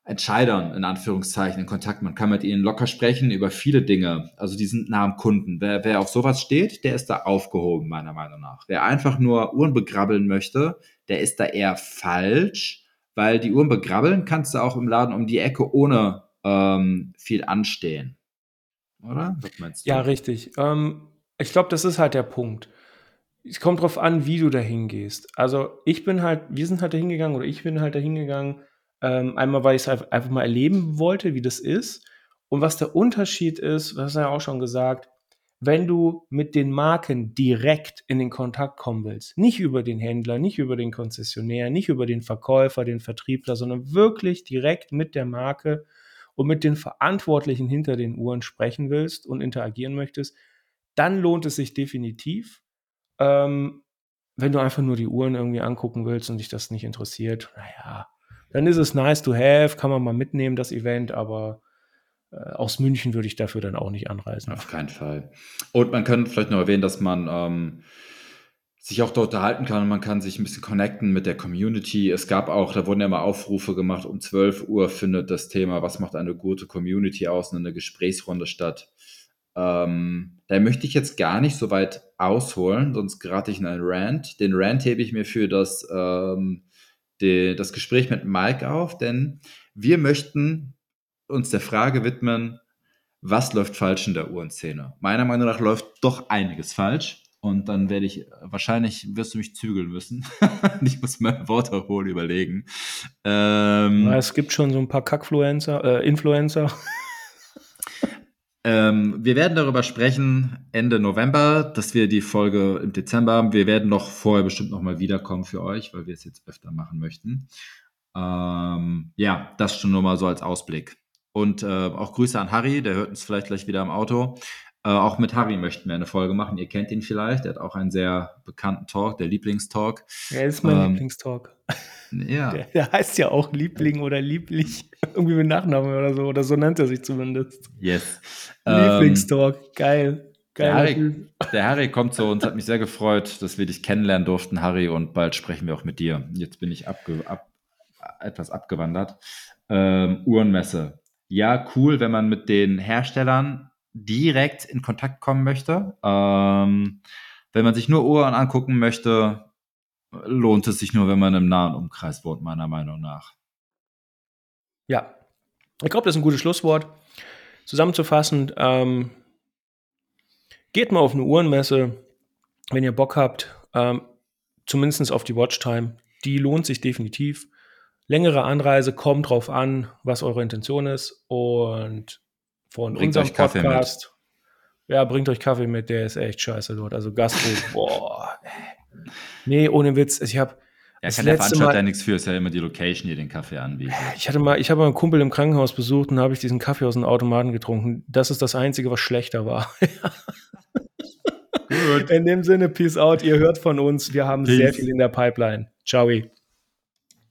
Entscheidern in Anführungszeichen in Kontakt. Man kann mit ihnen locker sprechen über viele Dinge. Also die sind nah am Kunden. Wer, wer auf sowas steht, der ist da aufgehoben, meiner Meinung nach. Wer einfach nur Uhren begrabbeln möchte, der ist da eher falsch, weil die Uhren begrabbeln kannst du auch im Laden um die Ecke ohne ähm, viel anstehen. Oder? Was meinst du? Ja, richtig. Ähm, ich glaube, das ist halt der Punkt. Es kommt drauf an, wie du da hingehst. Also ich bin halt, wir sind halt da hingegangen oder ich bin halt da hingegangen, ähm, einmal, weil ich es einfach mal erleben wollte, wie das ist. Und was der Unterschied ist, das hast du ja auch schon gesagt, wenn du mit den Marken direkt in den Kontakt kommen willst, nicht über den Händler, nicht über den Konzessionär, nicht über den Verkäufer, den Vertriebler, sondern wirklich direkt mit der Marke und mit den Verantwortlichen hinter den Uhren sprechen willst und interagieren möchtest, dann lohnt es sich definitiv. Ähm, wenn du einfach nur die Uhren irgendwie angucken willst und dich das nicht interessiert, naja, dann ist es nice to have, kann man mal mitnehmen, das Event, aber äh, aus München würde ich dafür dann auch nicht anreisen. Auf keinen Fall. Und man könnte vielleicht noch erwähnen, dass man ähm, sich auch dort unterhalten kann und man kann sich ein bisschen connecten mit der Community. Es gab auch, da wurden ja mal Aufrufe gemacht, um 12 Uhr findet das Thema, was macht eine gute Community aus, eine Gesprächsrunde statt. Ähm, da möchte ich jetzt gar nicht so weit ausholen, sonst gerate ich in einen Rant. Den Rant hebe ich mir für das ähm, die, das Gespräch mit Mike auf, denn wir möchten uns der Frage widmen, was läuft falsch in der Uhrenszene? Meiner Meinung nach läuft doch einiges falsch. Und dann werde ich, wahrscheinlich wirst du mich zügeln müssen. ich muss mir Worte wohl überlegen. Ähm, es gibt schon so ein paar Kackfluencer, äh, Influencer. Ähm, wir werden darüber sprechen Ende November, dass wir die Folge im Dezember haben. Wir werden noch vorher bestimmt noch mal wiederkommen für euch, weil wir es jetzt öfter machen möchten. Ähm, ja, das schon nur mal so als Ausblick. Und äh, auch Grüße an Harry, der hört uns vielleicht gleich wieder im Auto. Äh, auch mit Harry möchten wir eine Folge machen. Ihr kennt ihn vielleicht. Er hat auch einen sehr bekannten Talk, der Lieblingstalk. Er ist mein ähm, Lieblingstalk. Ja. Der, der, heißt ja auch Liebling oder Lieblich. Irgendwie mit Nachnamen oder so. Oder so nennt er sich zumindest. Yes. Lieblingstalk. Ähm, Geil. Der Harry, der Harry, kommt zu uns, hat mich sehr gefreut, dass wir dich kennenlernen durften, Harry, und bald sprechen wir auch mit dir. Jetzt bin ich abge, ab, etwas abgewandert. Ähm, Uhrenmesse. Ja, cool, wenn man mit den Herstellern direkt in Kontakt kommen möchte. Ähm, wenn man sich nur Uhren angucken möchte, lohnt es sich nur, wenn man im nahen Umkreis wohnt, meiner Meinung nach. Ja, ich glaube, das ist ein gutes Schlusswort. Zusammenzufassend, ähm, geht mal auf eine Uhrenmesse, wenn ihr Bock habt, ähm, zumindest auf die Watchtime. Die lohnt sich definitiv. Längere Anreise kommt drauf an, was eure Intention ist. Und von bringt unserem Podcast, ja, bringt euch Kaffee mit, der ist echt scheiße dort. Also Gastro, boah. Nee, ohne Witz. Ich habe ja, kann der Veranstalter ja nichts für, ist ja immer die Location, die den Kaffee anbietet. Ich hatte mal, ich habe mal einen Kumpel im Krankenhaus besucht und habe ich diesen Kaffee aus dem Automaten getrunken. Das ist das Einzige, was schlechter war. Gut. In dem Sinne, Peace out. Ihr hört von uns. Wir haben Peace. sehr viel in der Pipeline. Ciao.